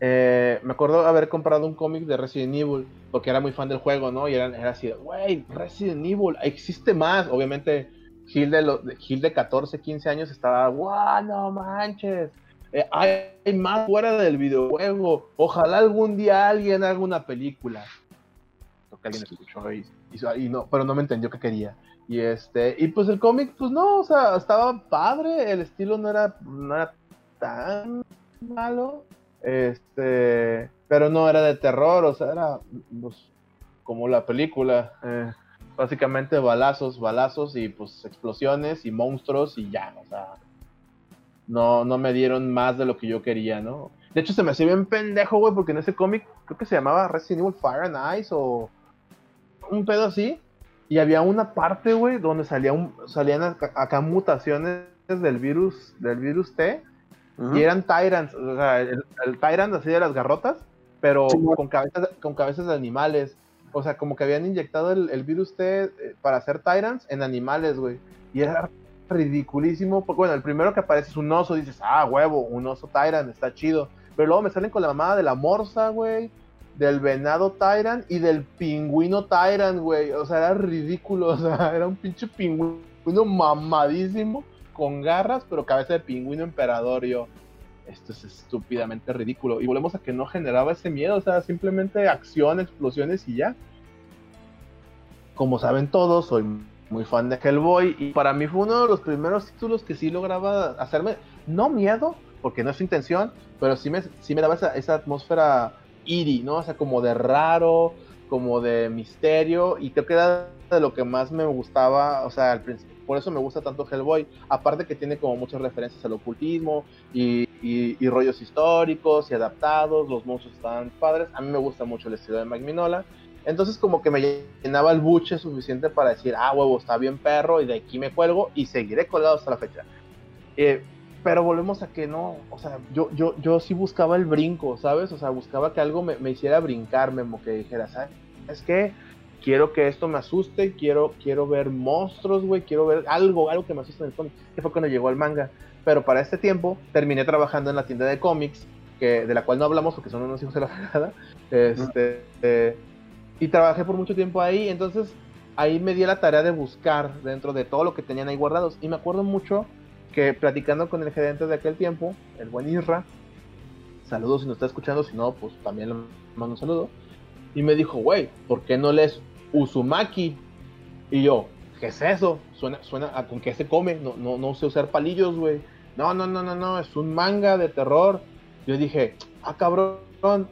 Eh, me acuerdo haber comprado un cómic de Resident Evil porque era muy fan del juego, ¿no? Y era, era así, wey, Resident Evil, existe más. Obviamente, Gil de, Gil de 14, 15 años estaba, guau, no manches eh, hay, más fuera del videojuego. Ojalá algún día alguien haga una película. que alguien escuchó y, no, pero no me entendió qué quería. Y este, y pues el cómic, pues no, o sea, estaba padre, el estilo no era, no era tan malo, este, pero no era de terror, o sea, era pues, como la película, eh, básicamente balazos, balazos y pues explosiones y monstruos y ya, o sea, no, no me dieron más de lo que yo quería, ¿no? De hecho, se me hacía bien pendejo, güey, porque en ese cómic creo que se llamaba Resident Evil Fire and Ice o un pedo así. Y había una parte, güey, donde salía un, salían acá, mutaciones del virus, del virus T. Y eran Tyrants, o sea, el, Tyrant así de las garrotas, pero con, cabezas, con cabezas de animales. O sea, como que habían inyectado el, el virus T eh, para hacer Tyrants en animales, güey. Y era ridiculísimo. Porque, bueno, el primero que aparece es un oso, dices, ah, huevo, un oso Tyrant, está chido. Pero luego me salen con la mamada de la morsa, güey, del venado Tyrant y del pingüino Tyrant, güey. O sea, era ridículo, o sea, era un pinche pingüino mamadísimo, con garras, pero cabeza de pingüino emperador. yo, esto es estúpidamente ridículo. Y volvemos a que no generaba ese miedo, o sea, simplemente acción, explosiones y ya. Como saben todos, soy muy fan de Hellboy y para mí fue uno de los primeros títulos que sí lograba hacerme, no miedo, porque no es su intención, pero sí me, sí me daba esa, atmósfera eerie, ¿no? O sea, como de raro, como de misterio y creo que era de lo que más me gustaba, o sea, al principio, por eso me gusta tanto Hellboy, aparte que tiene como muchas referencias al ocultismo y, y, rollos históricos y adaptados, los monstruos están padres, a mí me gusta mucho el estilo de Mike entonces como que me llenaba el buche suficiente para decir, ah, huevo, está bien perro y de aquí me cuelgo y seguiré colgado hasta la fecha. Eh, pero volvemos a que no, o sea, yo, yo, yo sí buscaba el brinco, ¿sabes? O sea, buscaba que algo me, hiciera brincarme, como que dijera, ¿sabes? Es que quiero que esto me asuste, quiero, quiero ver monstruos, güey, quiero ver algo, algo que me asuste en el cómic. Que fue cuando llegó el manga. Pero para este tiempo terminé trabajando en la tienda de cómics, que, de la cual no hablamos porque son unos hijos de la fregada. Este, y trabajé por mucho tiempo ahí, entonces ahí me di la tarea de buscar dentro de todo lo que tenían ahí guardados. Y me acuerdo mucho que platicando con el gerente de aquel tiempo, el buen Isra, saludos si nos está escuchando, si no, pues también le mando un saludo. Y me dijo, güey, ¿por qué no lees Uzumaki? Y yo, ¿qué es eso? Suena, suena a con qué se come, no, no, no sé usar palillos, güey. No, no, no, no, no, es un manga de terror. Yo dije, ah, cabrón,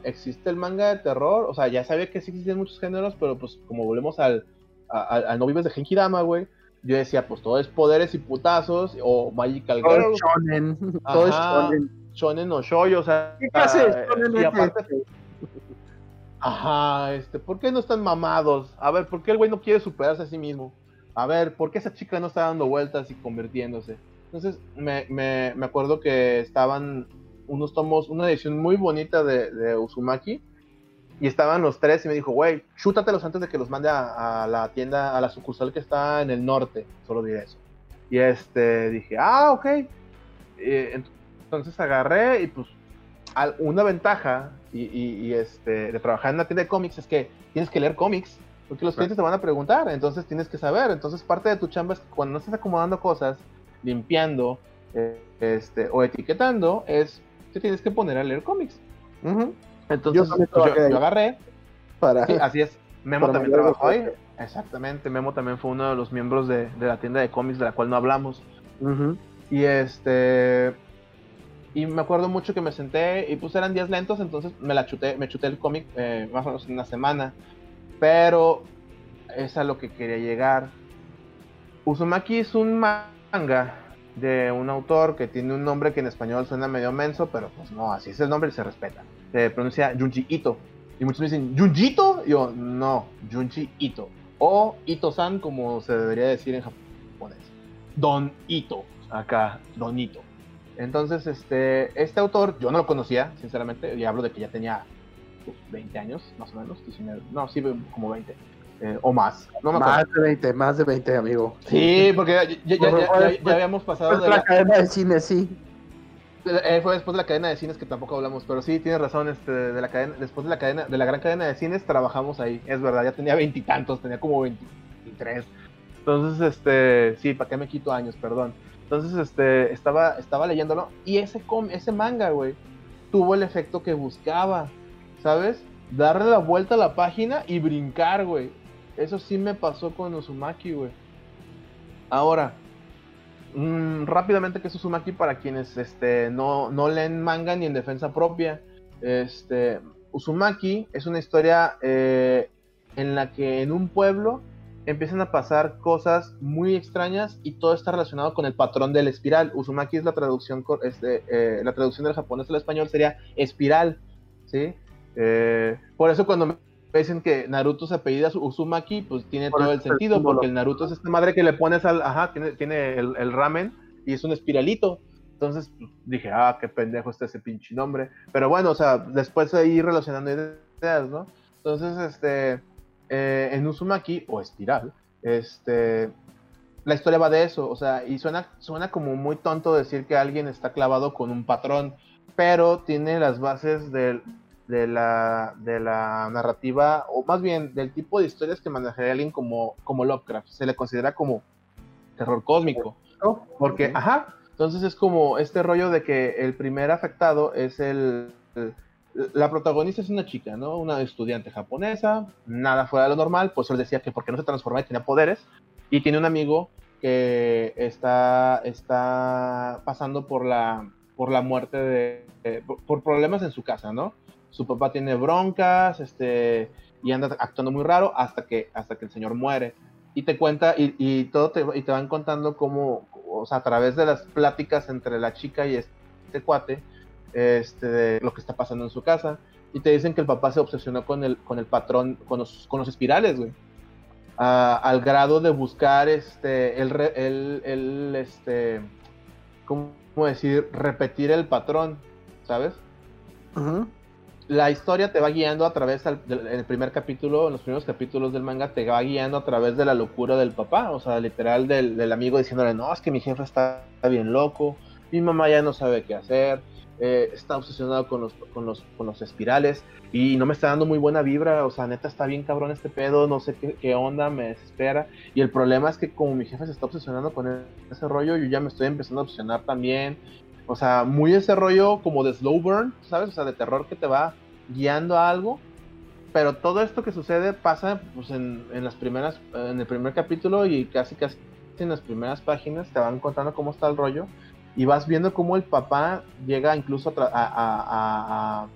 existe el manga de terror. O sea, ya sabía que sí existen muchos géneros, pero pues como volvemos al, al, No Vives de Genkidama, güey. Yo decía, pues todo es poderes y putazos, o Magical todo Girl. shonen. todo es shonen. Shonen o shoyo, o sea. ¿Qué clase shonen y aparte, Ajá, este, ¿por qué no están mamados? A ver, ¿por qué el güey no quiere superarse a sí mismo? A ver, ¿por qué esa chica no está dando vueltas y convirtiéndose? Entonces, me, me, me acuerdo que estaban unos tomos, una edición muy bonita de, de Uzumaki, y estaban los tres y me dijo, güey, chútatelos antes de que los mande a, la tienda, a la sucursal que está en el norte, solo diré eso. Y este, dije, ah, ok. entonces agarré y pues una ventaja y, este, de trabajar en una tienda de cómics es que tienes que leer cómics, porque los clientes te van a preguntar, entonces tienes que saber. Entonces parte de tu chamba es que cuando no estás acomodando cosas, limpiando eh, este, o etiquetando, es que tienes que poner a leer cómics. Entonces pues, yo, agarré. Para, así es. Memo también trabajó ahí. Exactamente. Memo también fue uno de los miembros de, la tienda de cómics de la cual no hablamos. Y este. Y me acuerdo mucho que me senté y pues eran días lentos, entonces me la chuté, me chuté el cómic eh, más o menos en una semana. Pero es a lo que quería llegar. Uzumaki es un manga de un autor que tiene un nombre que en español suena medio menso, pero pues no, así es el nombre y se respeta. Se pronuncia Junji Ito. Y muchos me dicen, ¿Junjito? yo, no, Junji Ito. O Ito-san, como se debería decir en japonés. Don Ito. Acá, Don Ito. Entonces, este, este autor, yo no lo conocía, sinceramente, y hablo de que ya tenía 20 pues, años, más o menos, no, sí, como 20 eh, o más. más de 20, más de 20, amigo. Sí, porque ya, ya, habíamos pasado de la, cadena de cine, sí. Eh, fue después de la cadena de cines que tampoco hablamos, pero sí, tienes razón, este, de la cadena, después de la cadena, de la gran cadena de cines trabajamos ahí, es verdad, ya tenía veintitantos, tenía como veintitrés. Entonces, este, sí, ¿para qué me quito años? Perdón. Entonces, este, estaba, estaba leyéndolo y ese, ese manga, güey, tuvo el efecto que buscaba, ¿sabes? Darle la vuelta a la página y brincar, güey. Eso sí me pasó con Uzumaki, güey. Ahora, mm, rápidamente, ¿qué es Uzumaki para quienes este, no, no leen manga ni en defensa propia? Este, Uzumaki es una historia eh, en la que en un pueblo empiezan a pasar cosas muy extrañas y todo está relacionado con el patrón del espiral. Uzumaki es la traducción, este, eh, la traducción del japonés al español sería espiral, ¿sí? Eh, por eso cuando me dicen que Naruto se apellida Uzumaki, pues tiene todo el sentido, porque el Naruto es esta madre que le pones al, ajá, tiene, tiene el, ramen y es un espiralito. Entonces pues, dije, ah, qué pendejo está ese pinche nombre. Pero bueno, o sea, después de ir relacionando ideas, ¿no? Entonces, este, eh, en Uzumaki, o espiral, este, la historia va de eso, o sea, y suena, suena como muy tonto decir que alguien está clavado con un patrón, pero tiene las bases del, de la, de la narrativa, o más bien del tipo de historias que manejaría alguien como, como Lovecraft. Se le considera como terror cósmico. Oh, porque, ajá, entonces es como este rollo de que el primer afectado es el, la protagonista es una chica, ¿no? Una estudiante japonesa, nada fuera de lo normal, pues él decía que porque no se transformaba y tenía poderes, y tiene un amigo que está, está pasando por la, por la muerte de, por problemas en su casa, ¿no? su papá tiene broncas, este, y anda actuando muy raro hasta que, hasta que el señor muere. Y te cuenta, y, todo te, y te van contando cómo, o sea, a través de las pláticas entre la chica y este cuate, este, de lo que está pasando en su casa. Y te dicen que el papá se obsesionó con el, con el patrón, con los, con los espirales, güey. al grado de buscar este, el, el, el, este, ¿cómo decir? Repetir el patrón, ¿sabes? La historia te va guiando a través, en el primer capítulo, en los primeros capítulos del manga, te va guiando a través de la locura del papá, o sea, literal del, amigo diciéndole, no, es que mi jefe está, bien loco, mi mamá ya no sabe qué hacer, eh, está obsesionado con los, con, los, con los espirales y no me está dando muy buena vibra, o sea, neta está bien cabrón este pedo, no sé qué, onda, me desespera. Y el problema es que como mi jefe se está obsesionando con ese rollo, yo ya me estoy empezando a obsesionar también. O sea, muy ese rollo como de slow burn, ¿sabes? O sea, de terror que te va guiando a algo. Pero todo esto que sucede pasa pues, en, en las primeras, en el primer capítulo y casi casi en las primeras páginas te van contando cómo está el rollo y vas viendo cómo el papá llega incluso a, a,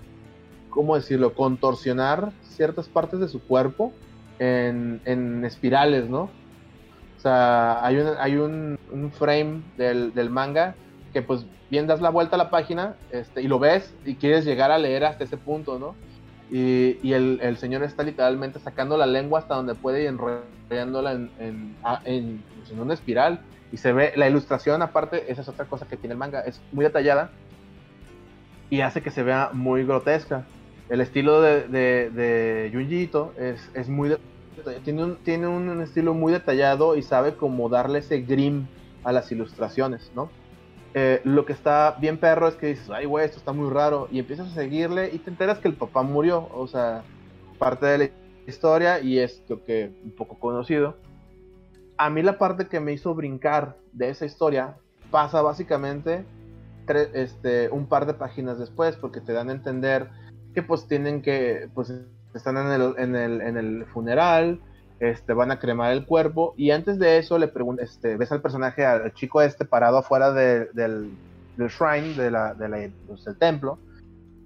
¿cómo decirlo?, contorsionar ciertas partes de su cuerpo en, en espirales, ¿no? O sea, hay un, hay un, un frame del, del, manga que pues bien das la vuelta a la página este, y lo ves y quieres llegar a leer hasta ese punto, ¿no? Y, y el, el, señor está literalmente sacando la lengua hasta donde puede y enrollándola en, en, en, pues, en una espiral y se ve la ilustración aparte, esa es otra cosa que tiene el manga, es muy detallada y hace que se vea muy grotesca. El estilo de, de, de Junji es, es muy tiene un, tiene un estilo muy detallado y sabe cómo darle ese grim a las ilustraciones, ¿no? Eh, lo que está bien perro es que dices, ay, güey, esto está muy raro, y empiezas a seguirle y te enteras que el papá murió, o sea, parte de la historia y es creo que un poco conocido a mí la parte que me hizo brincar de esa historia pasa básicamente este, un par de páginas después, porque te dan a entender que pues tienen que, pues están en el, en el, en el funeral, este, van a cremar el cuerpo, y antes de eso le este, ves al personaje, al chico este parado afuera del, del, shrine, de la, de pues, del templo,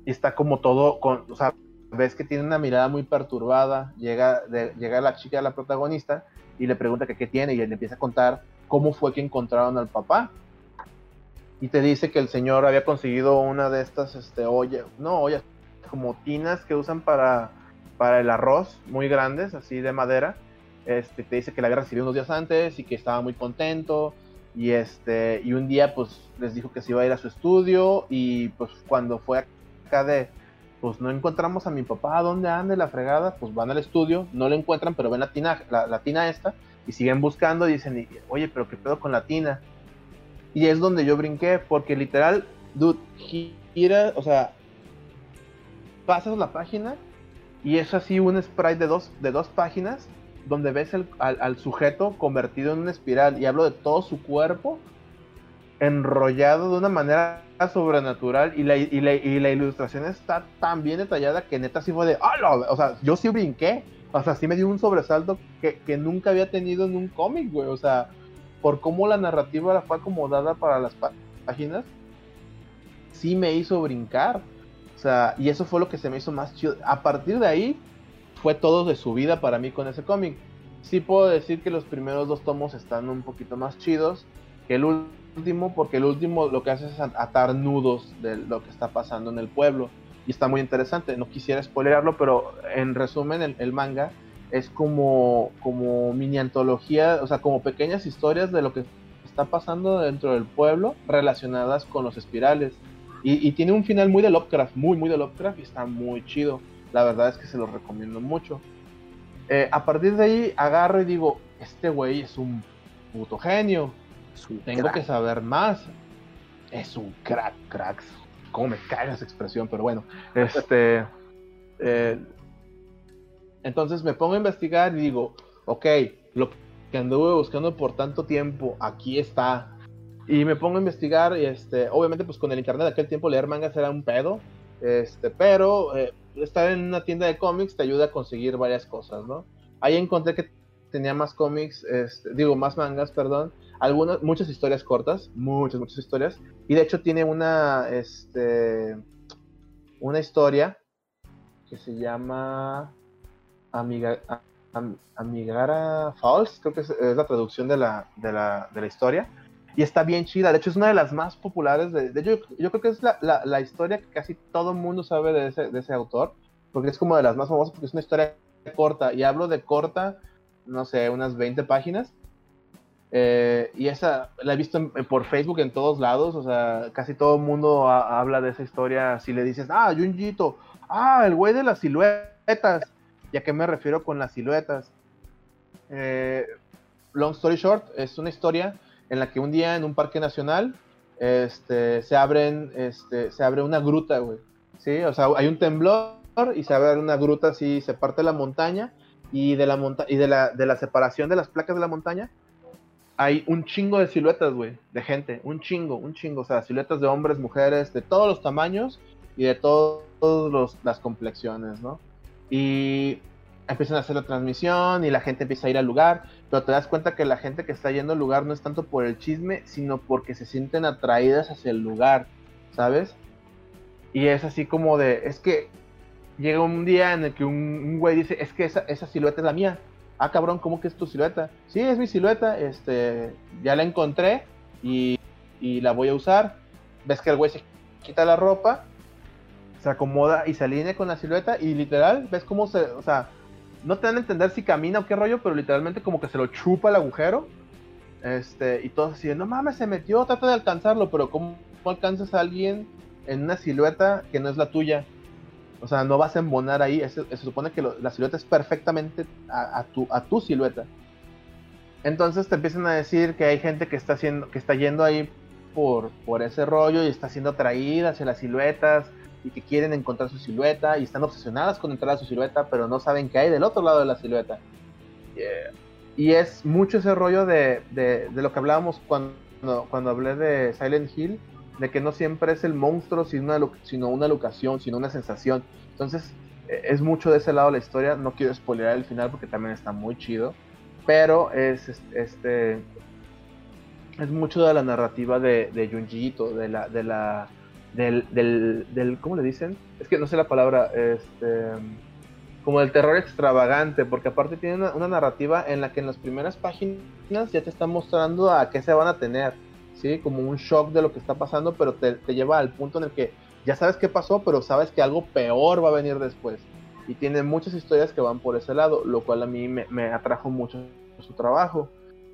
y está como todo, con, o sea, ves que tiene una mirada muy perturbada, llega, llega la chica, la protagonista, y le pregunta que qué tiene y él le empieza a contar cómo fue que encontraron al papá. Y te dice que el señor había conseguido una de estas este, ollas, no ollas, como tinas que usan para, para el arroz, muy grandes, así de madera. Este, te dice que la había recibido unos días antes y que estaba muy contento. Y, este, y un día pues les dijo que se iba a ir a su estudio y pues cuando fue acá de, pues no encontramos a mi papá, ¿dónde anda la fregada? Pues van al estudio, no lo encuentran, pero ven la tina, la, tina esta, y siguen buscando y dicen, oye, pero qué pedo con la tina. Y es donde yo brinqué, porque literal, dude, gira, o sea, pasas la página y es así un sprite de dos, de dos páginas donde ves al, al, sujeto convertido en una espiral y hablo de todo su cuerpo enrollado de una manera sobrenatural y la, la, la ilustración está tan bien detallada que neta sí fue de, ¡ah! O sea, yo sí brinqué. O sea, sí me dio un sobresalto que, nunca había tenido en un cómic, güey. O sea, por cómo la narrativa fue acomodada para las páginas, sí me hizo brincar. O sea, y eso fue lo que se me hizo más chido. A partir de ahí, fue todo de su vida para mí con ese cómic. Sí puedo decir que los primeros dos tomos están un poquito más chidos que el último último porque el último lo que hace es atar nudos de lo que está pasando en el pueblo y está muy interesante. No quisiera spoilerarlo, pero en resumen el, manga es como, como mini antología, o sea, como pequeñas historias de lo que está pasando dentro del pueblo relacionadas con los espirales. Y, y tiene un final muy de Lovecraft, muy, muy de Lovecraft y está muy chido. La verdad es que se lo recomiendo mucho. Eh, a partir de ahí agarro y digo, este güey es un puto genio tengo que saber más. Es un crack, cracks. Cómo me cae esa expresión, pero bueno. Este. Eh, entonces me pongo a investigar y digo, ok, lo que anduve buscando por tanto tiempo, aquí está. Y me pongo a investigar y este, obviamente pues con el internet de aquel tiempo leer mangas era un pedo. Este, pero eh, estar en una tienda de cómics te ayuda a conseguir varias cosas, ¿no? Ahí encontré que tenía más cómics, este, digo, más mangas, perdón, algunas, muchas historias cortas, muchas, muchas historias, y de hecho tiene una, este, una historia que se llama Amiga, Amigara Falls, creo que es, la traducción de la, de, la, de la, historia, y está bien chida, de hecho es una de las más populares, de, de hecho yo creo que es la, la, la, historia que casi todo el mundo sabe de ese, de ese autor, porque es como de las más famosas, porque es una historia corta, y hablo de corta, no sé, unas 20 páginas, eh, y esa la he visto por Facebook en todos lados, o sea, casi todo el mundo habla de esa historia. Si le dices, ah, Junjito, ah, el güey de las siluetas. ¿Y a qué me refiero con las siluetas? Eh, long story short, es una historia en la que un día en un parque nacional este, se abren, este, se abre una gruta, güey. Sí, o sea, hay un temblor y se abre una gruta así, se parte la montaña y de la monta y de la, de la separación de las placas de la montaña hay un chingo de siluetas, güey, de gente, un chingo, un chingo, o sea, siluetas de hombres, mujeres, de todos los tamaños y de todas las complexiones, ¿no? Y empiezan a hacer la transmisión y la gente empieza a ir al lugar, pero te das cuenta que la gente que está yendo al lugar no es tanto por el chisme, sino porque se sienten atraídas hacia el lugar, ¿sabes? Y es así como de, es que llega un día en el que un, güey dice, es que esa, esa silueta es la mía. Ah, cabrón, ¿cómo que es tu silueta? Sí, es mi silueta, este, ya la encontré y, y la voy a usar. Ves que el güey se quita la ropa, se acomoda y se alinea con la silueta y literal, ves cómo se, o sea, no te dan a entender si camina o qué rollo, pero literalmente como que se lo chupa el agujero. Este, y todos así, no mames, se metió, trata de alcanzarlo, pero ¿cómo alcanzas a alguien en una silueta que no es la tuya? O sea, no vas a embonar ahí. se supone que la silueta es perfectamente a, tu, silueta. Entonces te empiezan a decir que hay gente que está que está yendo ahí por, ese rollo y está siendo atraída hacia las siluetas y que quieren encontrar su silueta y están obsesionadas con entrar a su silueta, pero no saben qué hay del otro lado de la silueta. Y es mucho ese rollo de, lo que hablábamos cuando hablé de Silent Hill, de que no siempre es el monstruo, sino una, sino una locación, sino una sensación. Entonces, e, es mucho de ese lado la historia. No quiero spoiler el final porque también está muy chido. Pero es este. Es mucho de la narrativa de, de de la. De la del, del, del, ¿Cómo le dicen? Es que no sé la palabra. Este. Como del terror extravagante, porque aparte tiene una, narrativa en la que en las primeras páginas ya te está mostrando a qué se van a tener ¿sí? Como un shock de lo que está pasando, pero te, lleva al punto en el que ya sabes qué pasó, pero sabes que algo peor va a venir después. Y tiene muchas historias que van por ese lado, lo cual a mí me, atrajo mucho su trabajo.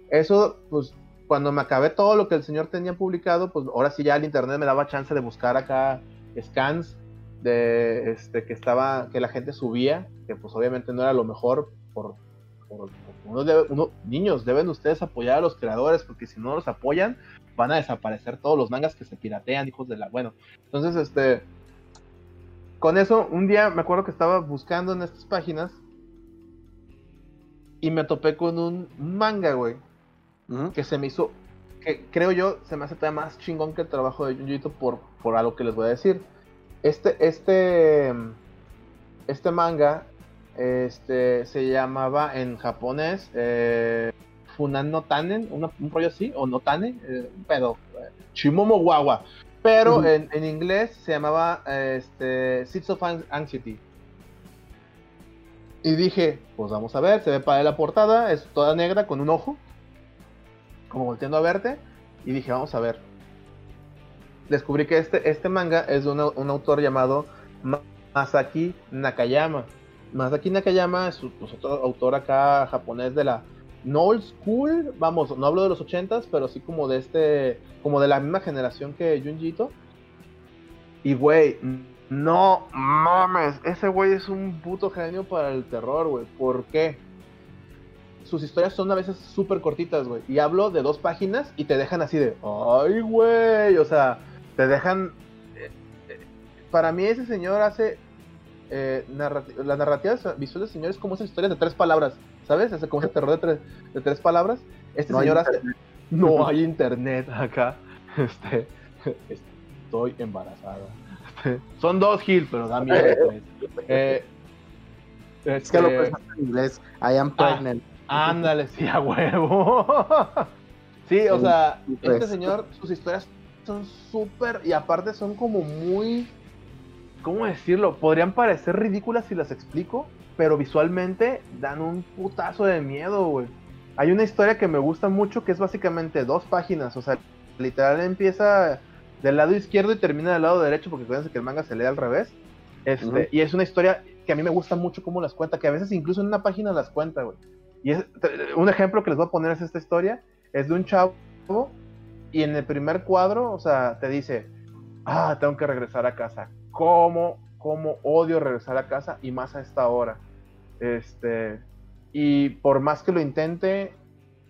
Eso, pues, cuando me acabé todo lo que el señor tenía publicado, pues ahora sí ya el internet me daba chance de buscar acá scans de este que estaba, que la gente subía, que pues obviamente no era lo mejor por, uno niños, deben ustedes apoyar a los creadores, porque si no los apoyan, van a desaparecer todos los mangas que se piratean, hijos de la. Bueno, entonces, este. Con eso, un día me acuerdo que estaba buscando en estas páginas y me topé con un manga, güey, que se me hizo, que creo yo, se me hace todavía más chingón que el trabajo de Junjito por, por algo que les voy a decir. Este, este, este manga, este, se llamaba en japonés, eh, Funan no Tanen, un rollo así, o no Tanen, eh, pero Chimomo Wawa. Pero en, en, inglés se llamaba este, Seeds of Anxiety. Y dije, pues vamos a ver, se ve para la portada, es toda negra con un ojo, como volteando a verte. Y dije, vamos a ver. Descubrí que este, este manga es de un autor llamado Masaki Nakayama. Masaki Nakayama es pues, otro autor acá japonés de la no old school, vamos, no hablo de los ochentas, pero sí como de este, como de la misma generación que Junjito. Y güey, no mames, ese güey es un puto genio para el terror, güey. ¿Por qué? Sus historias son a veces súper cortitas, güey. Y hablo de dos páginas y te dejan así de, ay, güey, o sea, te dejan... Para mí ese señor hace... Eh, la narrativa visual del señor es como esas historias de tres palabras ¿sabes? Ese como ese terror de tres, de tres palabras. Este señor hace. No hay internet acá. Este. Estoy embarazada. Este, son dos Gil, pero da miedo. Pues. Eh, es que lo este, en inglés. I am ah, pregnant. ándale, sí, a huevo. sí, o sea, este señor, sus historias son súper. Y aparte son como muy. ¿Cómo decirlo? Podrían parecer ridículas si las explico, pero visualmente dan un putazo de miedo, güey. Hay una historia que me gusta mucho que es básicamente dos páginas, o sea, literal empieza del lado izquierdo y termina del lado derecho, porque acuérdense que el manga se lee al revés. Este, Y es una historia que a mí me gusta mucho cómo las cuenta, que a veces incluso en una página las cuenta, güey. Y es, un ejemplo que les voy a poner es esta historia, es de un chavo y en el primer cuadro, o sea, te dice, ah, tengo que regresar a casa. ¿Cómo, cómo odio regresar a casa y más a esta hora? Este, y por más que lo intente,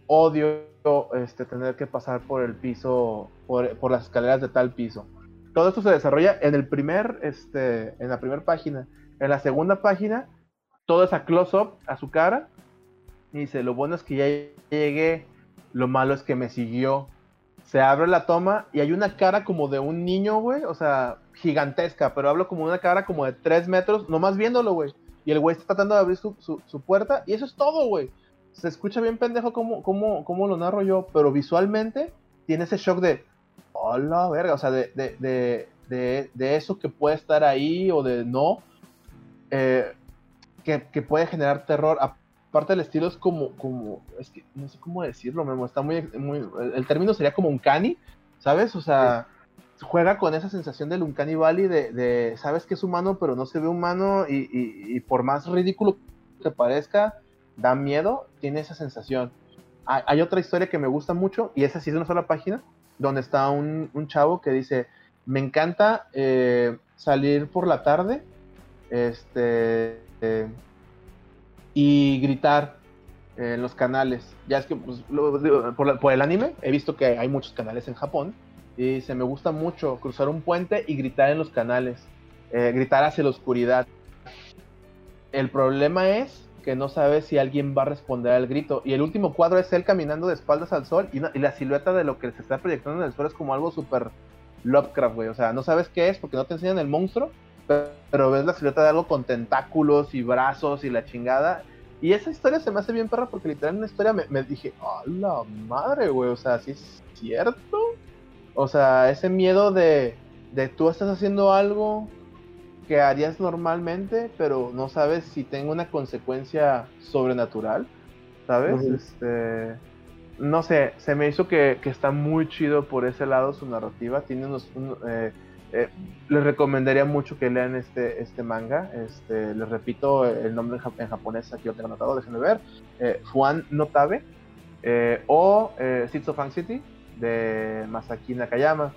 odio este, tener que pasar por el piso por, las escaleras de tal piso. Todo esto se desarrolla en el primer, este, en la primera página. En la segunda página, todo es a close-up a su cara. Y dice, lo bueno es que ya llegué, lo malo es que me siguió. Se abre la toma y hay una cara como de un niño, güey. O sea, gigantesca, pero hablo como una cara como de 3 metros, nomás viéndolo, güey. Y el güey está tratando de abrir su, su, puerta y eso es todo, güey. Se escucha bien pendejo como, lo narro yo, pero visualmente tiene ese shock de, hola, verga, o sea, de, de, de, de, eso que puede estar ahí o de no, eh, que, que, puede generar terror. Aparte el estilo es como, como, es que no sé cómo decirlo, Memo, está muy, muy, el término sería como un cani, ¿sabes? O sea, juega con esa sensación del Uncanny Valley de, de, sabes que es humano, pero no se ve humano y, por más ridículo que parezca, da miedo, tiene esa sensación hay, otra historia que me gusta mucho, y esa sí es una sola página, donde está un, chavo que dice, me encanta eh, salir por la tarde este, eh, y gritar en los canales. Ya es que pues, por, el anime he visto que hay muchos canales en Japón y se me gusta mucho cruzar un puente y gritar en los canales, eh, gritar hacia la oscuridad. El problema es que no sabe si alguien va a responder al grito. Y el último cuadro es él caminando de espaldas al sol y, la silueta de lo que se está proyectando en el sol es como algo súper Lovecraft, güey. O sea, no sabes qué es porque no te enseñan el monstruo, pero, ves la silueta de algo con tentáculos y brazos y la chingada. Y esa historia se me hace bien perra porque literal en una historia me, dije, ¡oh, la madre, güey! O sea, ¿sí es cierto? O sea, ese miedo de, de tú estás haciendo algo que harías normalmente, pero no sabes si tenga una consecuencia sobrenatural, ¿sabes? Este, no sé, se me hizo que, está muy chido por ese lado su narrativa. Tiene unos, eh, eh, les recomendaría mucho que lean este, este manga. Este, les repito el nombre en, japonés, aquí lo tengo anotado, déjenme ver. Eh, Juan Notabe o Seeds of Anxiety de Masaki Nakayama.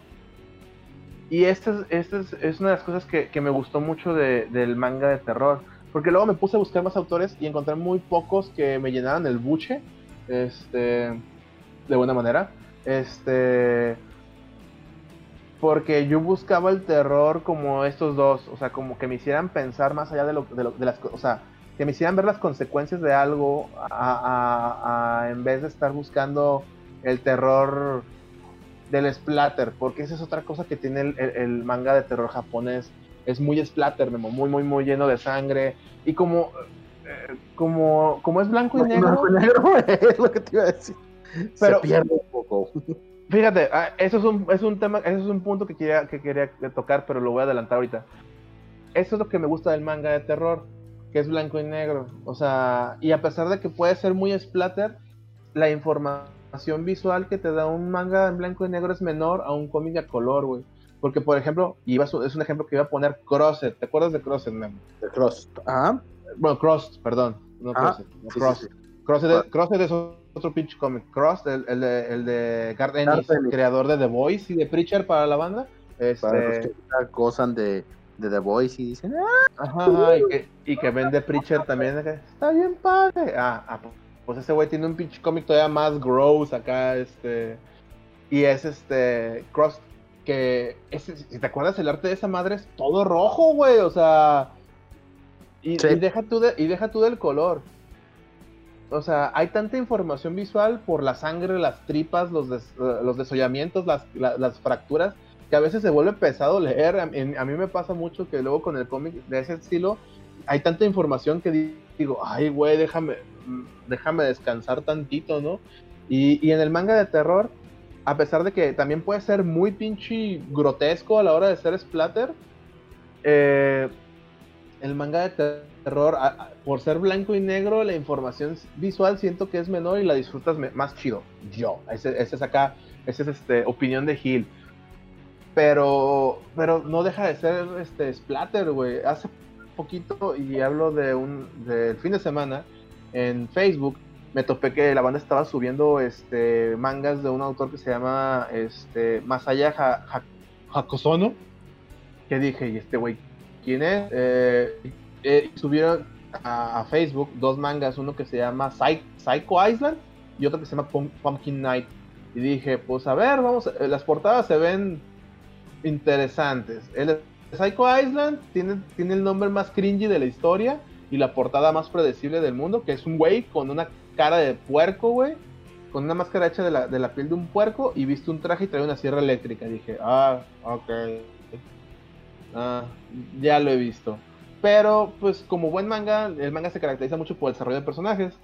Y esta, es, es, una de las cosas que, me gustó mucho del manga de terror. Porque luego me puse a buscar más autores y encontré muy pocos que me llenaran el buche. Este. De buena manera. Este. Porque yo buscaba el terror como estos dos. O sea, como que me hicieran pensar más allá de, lo, de, las cosas. O sea, que me hicieran ver las consecuencias de algo. en vez de estar buscando el terror del splatter, porque esa es otra cosa que tiene el, manga de terror japonés. Es muy splatter, muy, muy, muy lleno de sangre. Y como, eh, como, como es blanco y negro. Blanco y negro es lo que te iba a decir. Pero, Se pierde un poco. Fíjate, ah, eso es un, es un tema, eso es un punto que quería, que quería tocar, pero lo voy a adelantar ahorita. Eso es lo que me gusta del manga de terror, que es blanco y negro. O sea, y a pesar de que puede ser muy splatter, la información visual que te da un manga en blanco y negro es menor a un cómic a color, güey. Porque, por ejemplo, iba es un ejemplo que iba a poner Crosset. ¿Te acuerdas de Crosset, Memo? De Cross. Ajá. Bueno, Cross, perdón. No Crosset. Crosset. es otro pinche cómic. Cross, el, el, de, el de Garth Ennis, creador de The Voice y de Preacher para la banda. Este... Para los que gozan de, de The Voice y dicen, ¡Ah! Ajá, y que, y que vende Preacher también. Está bien padre. Ah, ah pues ese güey tiene un pinche cómic todavía más gross acá, este. Y es este. Cross. Que. si te acuerdas, el arte de esa madre es todo rojo, güey. O sea. Y, deja tú de, y deja tú del color. O sea, hay tanta información visual por la sangre, las tripas, los, los desollamientos, las, las, fracturas, que a veces se vuelve pesado leer. A, a mí me pasa mucho que luego con el cómic de ese estilo hay tanta información que digo, ay, güey, déjame, déjame descansar tantito, ¿no? Y, en el manga de terror, a pesar de que también puede ser muy pinche grotesco a la hora de ser splatter, eh, el manga de terror, por ser blanco y negro, la información visual siento que es menor y la disfrutas más chido. Yo, ese, es acá, esa es este, opinión de Gil. Pero, pero no deja de ser este splatter, güey. Hace poquito y hablo de un del fin de semana en Facebook me topé que la banda estaba subiendo este mangas de un autor que se llama este Masaya Hakosono que dije y este güey quién es eh, eh, subieron a, Facebook dos mangas uno que se llama Psycho Island y otro que se llama Pumpkin Night Y dije, pues a ver, vamos, las portadas se ven interesantes. El Psycho Island tiene, tiene el nombre más cringy de la historia y la portada más predecible del mundo, que es un güey con una cara de puerco, güey, con una máscara hecha de la, de la piel de un puerco y viste un traje y trae una sierra eléctrica. dije, ah, ok. Ah, ya lo he visto. Pero, pues, como buen manga, el manga se caracteriza mucho por el desarrollo de personajes.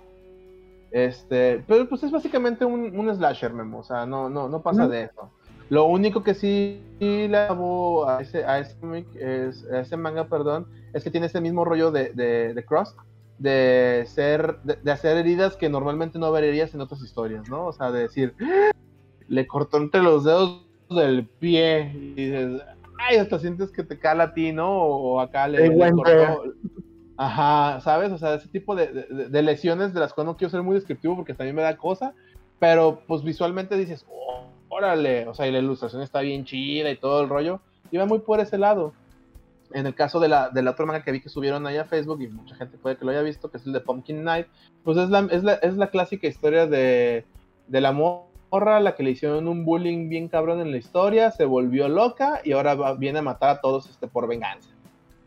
Este, pero pues es básicamente un, un slasher, Memo. O sea, no, no, no pasa de eso. Lo único que sí le hago a ese, a ese, es, a ese manga, perdón, es que tiene ese mismo rollo de, de, de Cross, de ser, de, hacer heridas que normalmente no verías en otras historias, ¿no? O sea, de decir, ¡Ah! le cortó entre los dedos del pie y dices, ay, hasta sientes que te cala a ti, ¿no? O acá le, cortó. Ajá, ¿sabes? O sea, ese tipo de, lesiones de las cuales no quiero ser muy descriptivo porque también me da cosa, pero pues visualmente dices, oh, órale, o sea, y la ilustración está bien chida y todo el rollo, va muy por ese lado. En el caso de la, de la otra manga que vi que subieron ahí a Facebook, y mucha gente puede que lo haya visto, que es el de Pumpkin Night, pues es la, es la, es la clásica historia de, de la morra, la que le hicieron un bullying bien cabrón en la historia, se volvió loca y ahora viene a matar a todos este, por venganza.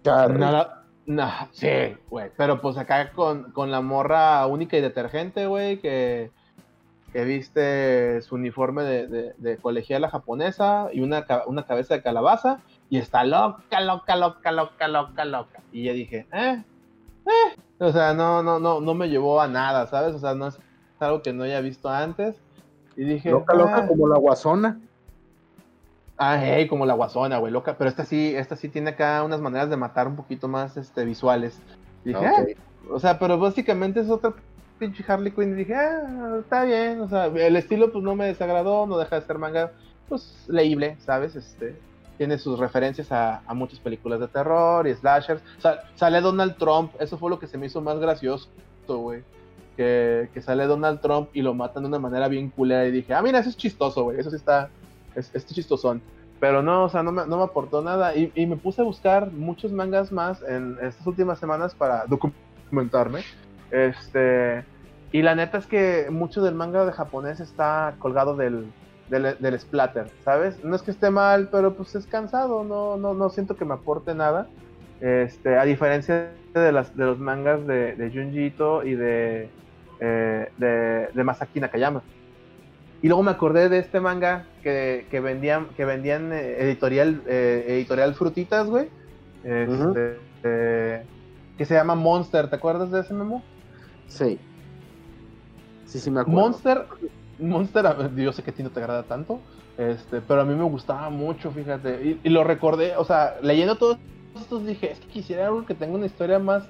Nada, nada, sí, güey, pero pues acá con, con la morra única y detergente, güey, que que viste su uniforme de, de, colegiala japonesa y una, una, cabeza de calabaza y está loca, loca, loca, loca, loca, loca. Y ya dije, eh, eh. O sea, no, no, no, no me llevó a nada, ¿sabes? O sea, no es algo que no haya visto antes. Y dije, loca, loca, ah". como la guasona. Ah, hey, como la guasona, güey, loca. Pero esta sí, esta sí tiene acá unas maneras de matar un poquito más este, visuales. dije, eh". o sea, pero básicamente es otra pinche Harley Quinn y dije, ah, está bien, o sea, el estilo pues no me desagradó, no deja de ser manga, pues leíble, ¿sabes? Este, tiene sus referencias a, muchas películas de terror y slashers. sale Donald Trump, eso fue lo que se me hizo más gracioso, güey. Que, sale Donald Trump y lo matan de una manera bien culera y dije, ah, mira, eso es chistoso, güey, eso sí está, es, es chistosón. Pero no, o sea, no me, no me aportó nada y, y, me puse a buscar muchos mangas más en estas últimas semanas para documentarme. Este, y la neta es que mucho del manga de japonés está colgado del, del, splatter, ¿sabes? No es que esté mal, pero pues es cansado, no, no, no siento que me aporte nada. Este, a diferencia de, las, de los mangas de, de Junji Ito y de, eh, de, de, Masaki Nakayama. Y luego me acordé de este manga que, que vendían, que vendían eh, editorial, eh, editorial Frutitas, güey. Este, que se llama Monster, ¿te acuerdas de ese memo? Sí. Sí, sí, me acuerdo. Monster, Monster, yo sé que a ti no te agrada tanto, este, pero a mí me gustaba mucho, fíjate. Y, lo recordé, o sea, leyendo todos estos dije, es que quisiera algo que tenga una historia más,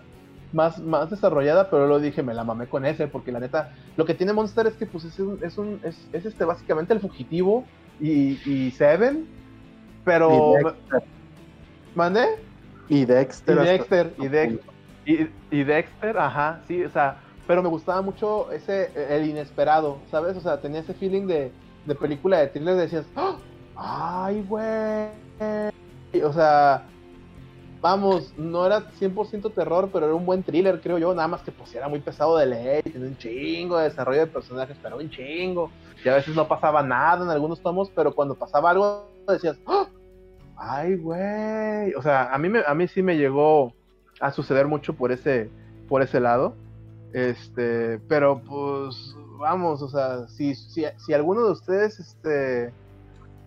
más, más desarrollada, pero lo dije, me la mamé con ese, porque la neta, lo que tiene Monster es que pues es un, es, un, es, este básicamente el fugitivo y, y Seven, pero... ¿Mandé? Y Dexter. Y Dexter, y Dexter. y Dexter, ajá, sí, o sea, pero me gustaba mucho ese, el inesperado, ¿sabes? O sea, tenía ese feeling de, de película de thriller, decías, ¡Ah! ¡ay, güey! O sea, vamos, no era 100% terror, pero era un buen thriller, creo yo, nada más que pues era muy pesado de leer, tenía un chingo de desarrollo de personajes, pero un chingo, y a veces no pasaba nada en algunos tomos, pero cuando pasaba algo decías, ¡Ah! ¡ay, güey! O sea, a mí, me, a mí sí me llegó a suceder mucho por ese, por ese lado. Este, pero pues vamos, o sea, si, si, si alguno de ustedes, este,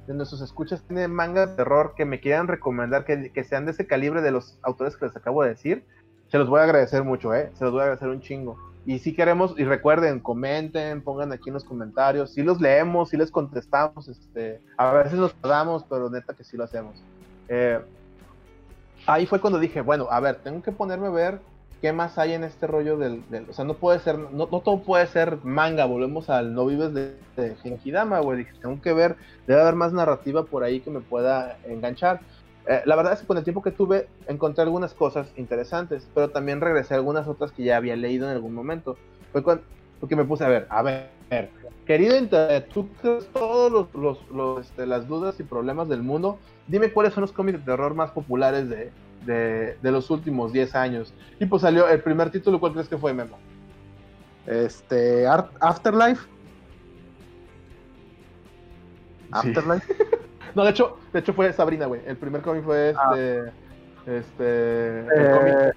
de nuestros escuchas tiene manga de terror que me quieran recomendar, que, que, sean de ese calibre de los autores que les acabo de decir, se los voy a agradecer mucho, ¿eh? Se los voy a agradecer un chingo. Y si queremos, y recuerden, comenten, pongan aquí en los comentarios, si los leemos, si les contestamos, este, a veces nos tardamos, pero neta que sí lo hacemos. Eh, ahí fue cuando dije, bueno, a ver, tengo que ponerme a ver ¿qué más hay en este rollo del, o sea, no puede ser, no, todo puede ser manga, volvemos al no vives de, de Genkidama, güey, tengo que ver, debe haber más narrativa por ahí que me pueda enganchar. Eh, la verdad es que con el tiempo que tuve encontré algunas cosas interesantes, pero también regresé a algunas otras que ya había leído en algún momento. Fue porque me puse a ver, a ver, querido internet, tú crees todos los, los, este, las dudas y problemas del mundo, dime cuáles son los cómics de terror más populares de, de, los últimos 10 años. Y pues salió el primer título, ¿cuál crees que fue, Memo? Este, Afterlife. Afterlife. no, de hecho, de hecho fue Sabrina, güey. El primer cómic fue ah. este. Este. Eh,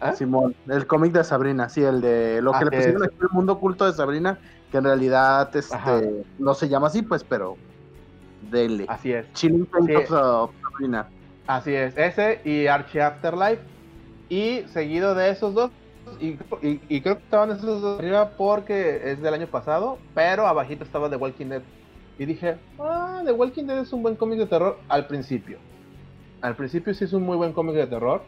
¿Ah? Simón, el cómic de Sabrina, sí, el de lo que le pusieron aquí el mundo oculto de Sabrina, que en realidad este, no se llama así, pues, pero dele. Así es. Chilling of Sabrina. Así es, ese y Archie Afterlife. Y seguido de esos dos, y, creo que estaban esos dos arriba porque es del año pasado, pero abajito estaba The Walking Dead. Y dije, ah, The Walking Dead es un buen cómic de terror al principio. Al principio sí es un muy buen cómic de terror.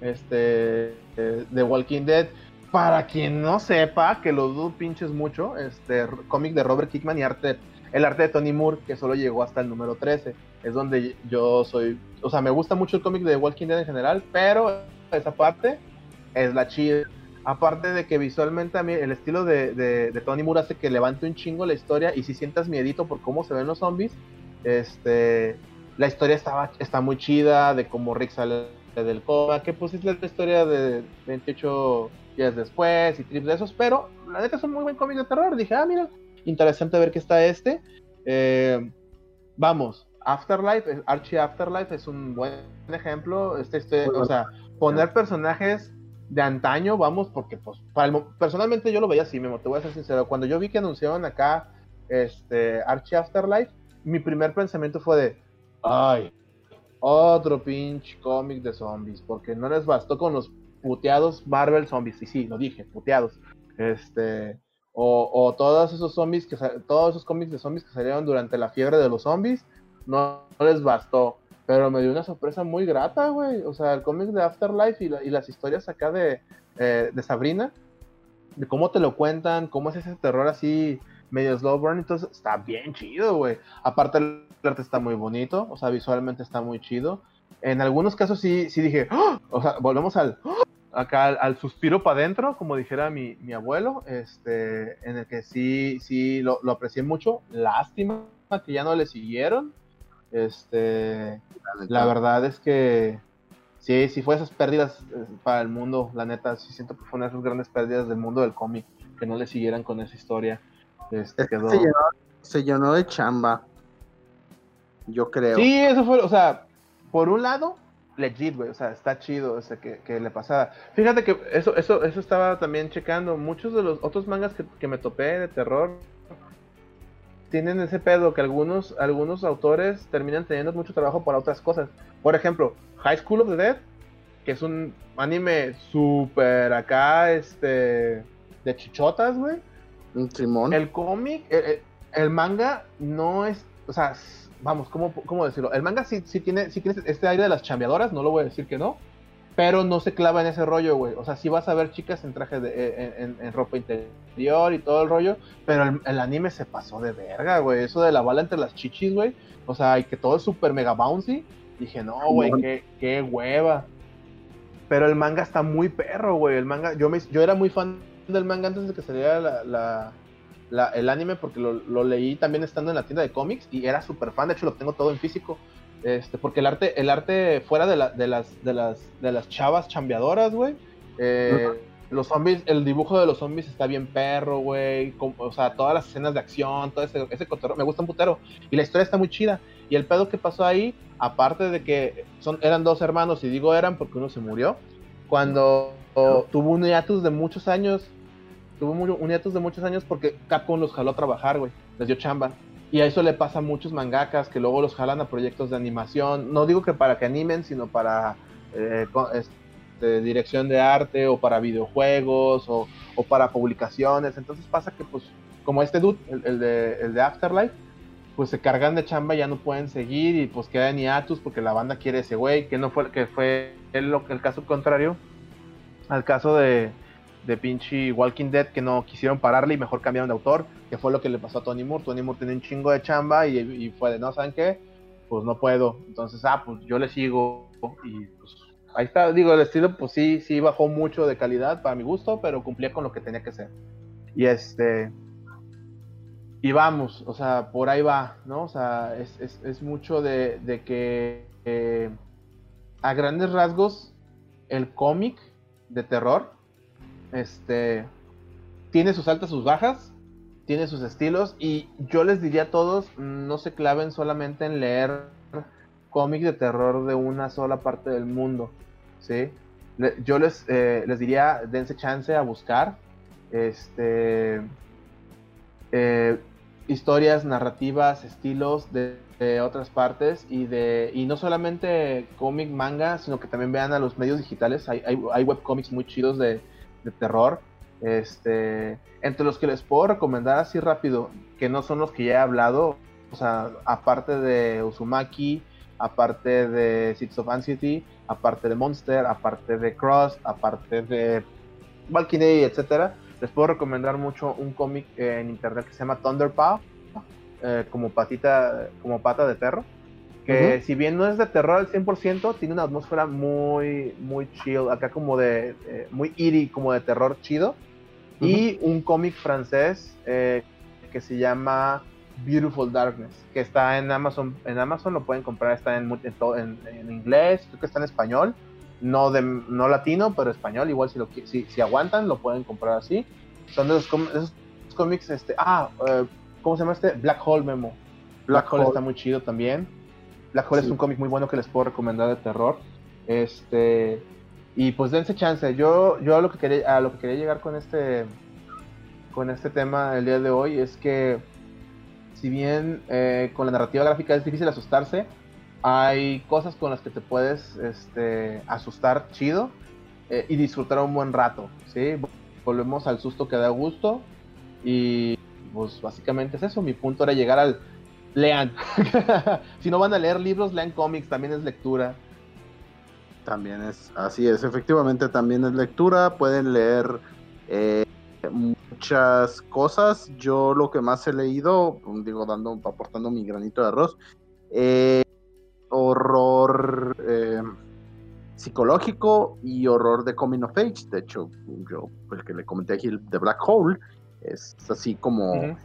Este, eh, The Walking Dead. Para quien no sepa, que lo dudo pinches mucho, este cómic de Robert Kickman y arte, el arte de Tony Moore, que solo llegó hasta el número 13. Es donde yo soy, o sea, me gusta mucho el cómic de Walking Dead en general, pero esa parte es la chida. Aparte de que visualmente a mí el estilo de, Tony Moore hace que levante un chingo la historia y si sientas miedito por cómo se ven los zombies, este, la historia estaba, está muy chida de cómo Rick sale del coma, que pues es la historia de 28 días después y trips de esos, pero la neta es un muy buen cómic de terror. Dije, ah, mira, interesante ver que está este. Eh, vamos, Afterlife, Archie Afterlife es un buen ejemplo. Este, este, o sea, poner personajes de antaño, vamos, porque pues personalmente yo lo veía así, Memo, te voy a ser sincero, cuando yo vi que anunciaron acá este Archie Afterlife, mi primer pensamiento fue de, ay, otro pinche cómic de zombies, porque no les bastó con los puteados Marvel zombies, y sí, lo dije, puteados, este, o, o todos esos zombies, que todos esos cómics de zombies que salieron durante la fiebre de los zombies, no les bastó. Pero me dio una sorpresa muy grata, güey. O sea, el cómic de Afterlife y, las historias acá de, eh, de, Sabrina, de cómo te lo cuentan, cómo es ese terror así medio slow burn, entonces está bien chido, güey. Aparte el arte está muy bonito, o sea, visualmente está muy chido. En algunos casos sí, sí dije, ¡Ah! o sea, volvemos al, ¡Ah! acá al, suspiro para adentro, como dijera mi, mi, abuelo, este, en el que sí, sí lo, lo aprecié mucho. Lástima que ya no le siguieron. Este, la verdad es que sí, sí fue esas pérdidas eh, para el mundo, la neta, sí siento que fueron esas grandes pérdidas del mundo del cómic, que no le siguieran con esa historia. Este, quedó... se, llenó, de chamba, yo creo. Sí, eso fue, o sea, por un lado, legit, güey, o sea, está chido ese que, que, le pasaba. Fíjate que eso, eso, eso estaba también checando, muchos de los otros mangas que, que me topé de terror, tienen ese pedo que algunos, algunos autores terminan teniendo mucho trabajo para otras cosas. Por ejemplo, High School of the Dead, que es un anime súper acá, este, de chichotas, güey. Un trimón. El cómic, el, manga no es, o sea, vamos, ¿cómo, cómo decirlo? El manga sí, sí, tiene, sí tiene este aire de las chambeadoras, no lo voy a decir que no, pero no se clava en ese rollo, güey. O sea, sí vas a ver chicas en traje de, eh, en, ropa interior y todo el rollo, pero el, anime se pasó de verga, güey. Eso de la bala entre las chichis, güey. O sea, y que todo es súper mega bouncy. Dije, no, güey, qué, qué, hueva. Pero el manga está muy perro, güey. El manga, yo, me, yo era muy fan del manga antes de que saliera la, la, el anime porque lo, lo, leí también estando en la tienda de cómics y era súper fan. De hecho, lo tengo todo en físico. Este, porque el arte, el arte fuera de, de, las, de, las, de las chavas chambeadoras, güey. Eh, los zombies, el dibujo de los zombies está bien perro, güey. O sea, todas las escenas de acción, todo ese, ese me gusta un putero. Y la historia está muy chida. Y el pedo que pasó ahí, aparte de que son, eran dos hermanos, y digo eran porque uno se murió, cuando tuvo un hiatus de muchos años, tuvo un hiatus de muchos años porque Capcom los jaló a trabajar, güey. Les dio chamba. Y a eso le pasa a muchos mangakas que luego los jalan a proyectos de animación. No digo que para que animen, sino para eh, este, dirección de arte o para videojuegos o, para publicaciones. Entonces pasa que, pues, como este dude, el, de, el de Afterlife, pues se cargan de chamba, ya no pueden seguir y pues quedan hiatus porque la banda quiere ese güey, que no fue, que fue el, el caso contrario al caso de, de pinche Walking Dead que no quisieron pararle y mejor cambiaron de autor, que fue lo que le pasó a Tony Moore. Tony Moore tenía un chingo de chamba y, fue de, no, ¿saben qué? Pues no puedo. Entonces, ah, pues yo le sigo y pues ahí está. Digo, el estilo, pues sí, sí bajó mucho de calidad para mi gusto, pero cumplía con lo que tenía que ser. Y este... Y vamos, o sea, por ahí va, ¿no? O sea, es, mucho de, que eh, a grandes rasgos el cómic de terror este tiene sus altas, sus bajas, tiene sus estilos y yo les diría a todos, no se claven solamente en leer cómics de terror de una sola parte del mundo, ¿sí? Yo les, eh, les diría, dense chance a buscar este, eh, historias, narrativas, estilos de, otras partes y de y no solamente cómic, manga, sino que también vean a los medios digitales. Hay, hay, hay webcomics muy chidos de, de terror este, entre los que les puedo recomendar así rápido, que no son los que ya he hablado, o sea, aparte de Uzumaki, aparte de Six of Anxiety, aparte de Monster, aparte de Cross, aparte de Valkyrie, etcétera, les puedo recomendar mucho un cómic en internet que se llama Thunderpaw, eh, como patita, como pata de perro, que si bien no es de terror al 100%, tiene una atmósfera muy, muy chill, acá como de, eh, muy eerie, como de terror chido, y un cómic francés eh, que se llama Beautiful Darkness, que está en Amazon, en Amazon lo pueden comprar, está en, en, en, inglés, creo que está en español, no, de, no latino, pero español, igual si, lo, si, si aguantan lo pueden comprar así. Son de esos, cómics, este, ah, eh, ¿cómo se llama este? Black Hole Memo. Black, Hole, está muy chido también. Black Hole es un cómic muy bueno que les puedo recomendar de terror. Este, y pues dense chance. Yo, yo a lo que quería, a lo que quería llegar con este, con este tema el día de hoy es que si bien eh, con la narrativa gráfica es difícil asustarse, hay cosas con las que te puedes este, asustar chido eh, y disfrutar un buen rato, ¿sí? Volvemos al susto que da gusto y pues básicamente es eso. Mi punto era llegar al lean. si no van a leer libros, lean cómics, también es lectura. También es, así es, efectivamente también es lectura, pueden leer eh, muchas cosas. Yo lo que más he leído, digo, dando, aportando mi granito de arroz, eh, horror eh, psicológico y horror de coming of age. De hecho, yo, el que le comenté aquí, The Black Hole, es así como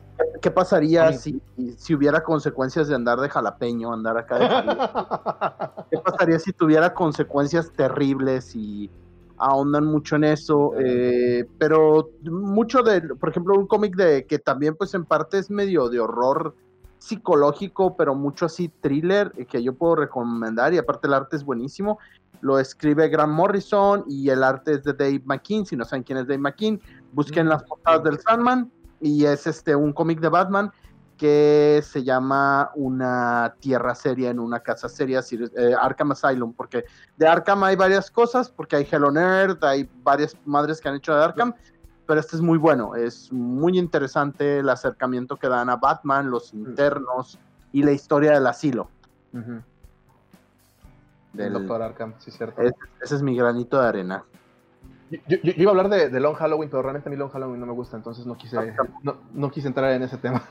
¿Qué pasaría si, si hubiera consecuencias de andar de jalapeño, andar acá de ¿Qué pasaría si tuviera consecuencias terribles y ahondan mucho en eso? Eh, pero mucho de, por ejemplo, un cómic de que también pues en parte es medio de horror psicológico, pero mucho así thriller, eh, que yo puedo recomendar y aparte el arte es buenísimo. Lo escribe Grant Morrison y el arte es de Dave McKean. Si no saben quién es Dave McKean, busquen las portadas del Sandman y es este un cómic de Batman que se llama Una Tierra Seria en una casa seria, eh, Arkham Asylum, porque de Arkham hay varias cosas, porque hay Hello Nerd, hay varias madres que han hecho de Arkham, pero este es muy bueno, es muy interesante el acercamiento que dan a Batman, los internos y la historia del asilo. Del Doctor Arkham, sí, cierto. ese es mi granito de arena. Yo, iba a hablar de, Long Halloween, pero realmente a mí Long Halloween no me gusta, entonces no quise, no, quise entrar en ese tema.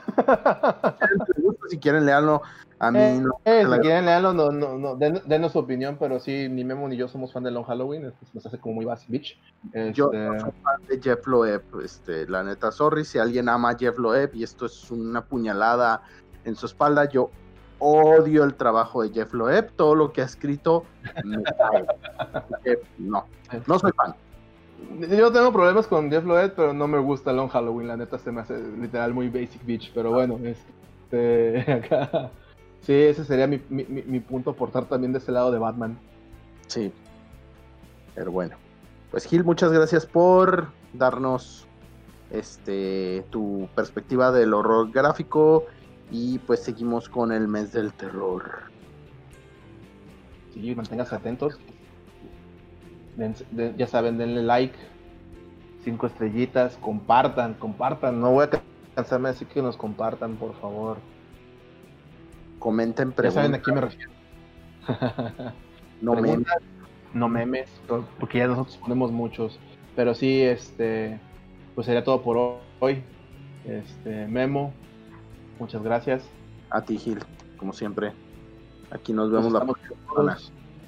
si quieren leerlo, a mí eh, no. Eh, si quieren leerlo, no, no, no, denos su opinión, pero sí, ni Memo ni yo somos fan de Long Halloween, nos hace como muy basic bitch. Yo este, soy fan de Jeff Loeb, este, la neta, sorry, si alguien ama a Jeff Loeb y esto es una puñalada en su espalda, yo odio el trabajo de Jeff Loeb, todo lo que ha escrito me cae. no, no soy fan. Yo tengo problemas con Jeff Loeb, pero no me gusta Long Halloween. La neta se me hace literal muy basic bitch. Pero bueno, este, acá. Sí, ese sería mi, mi, mi punto aportar también de ese lado de Batman. Sí. Pero bueno. Pues Gil, muchas gracias por darnos este tu perspectiva del horror gráfico. Y pues seguimos con el mes del terror. Sí, manténgase atentos ya saben, denle like, cinco estrellitas, compartan, compartan. No voy a cansarme de decir que nos compartan, por favor. Comenten, preguntas. Ya saben a quién me refiero. no memes. No memes, porque ya nosotros ponemos muchos. Pero sí, este, pues sería todo por hoy. Este, Memo, muchas gracias. A ti, Gil, como siempre. Aquí nos vemos la próxima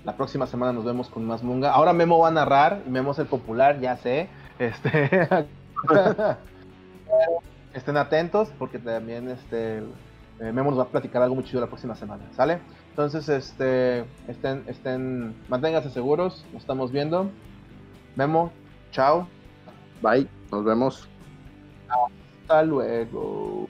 la próxima semana nos vemos con más Munga. Ahora Memo va a narrar, Memo es el popular, ya sé. Este, estén atentos porque también este eh, Memo nos va a platicar algo muy chido la próxima semana, ¿sale? Entonces, este, estén, estén, manténganse seguros, nos estamos viendo. Memo, chao. Bye, nos vemos. Hasta luego.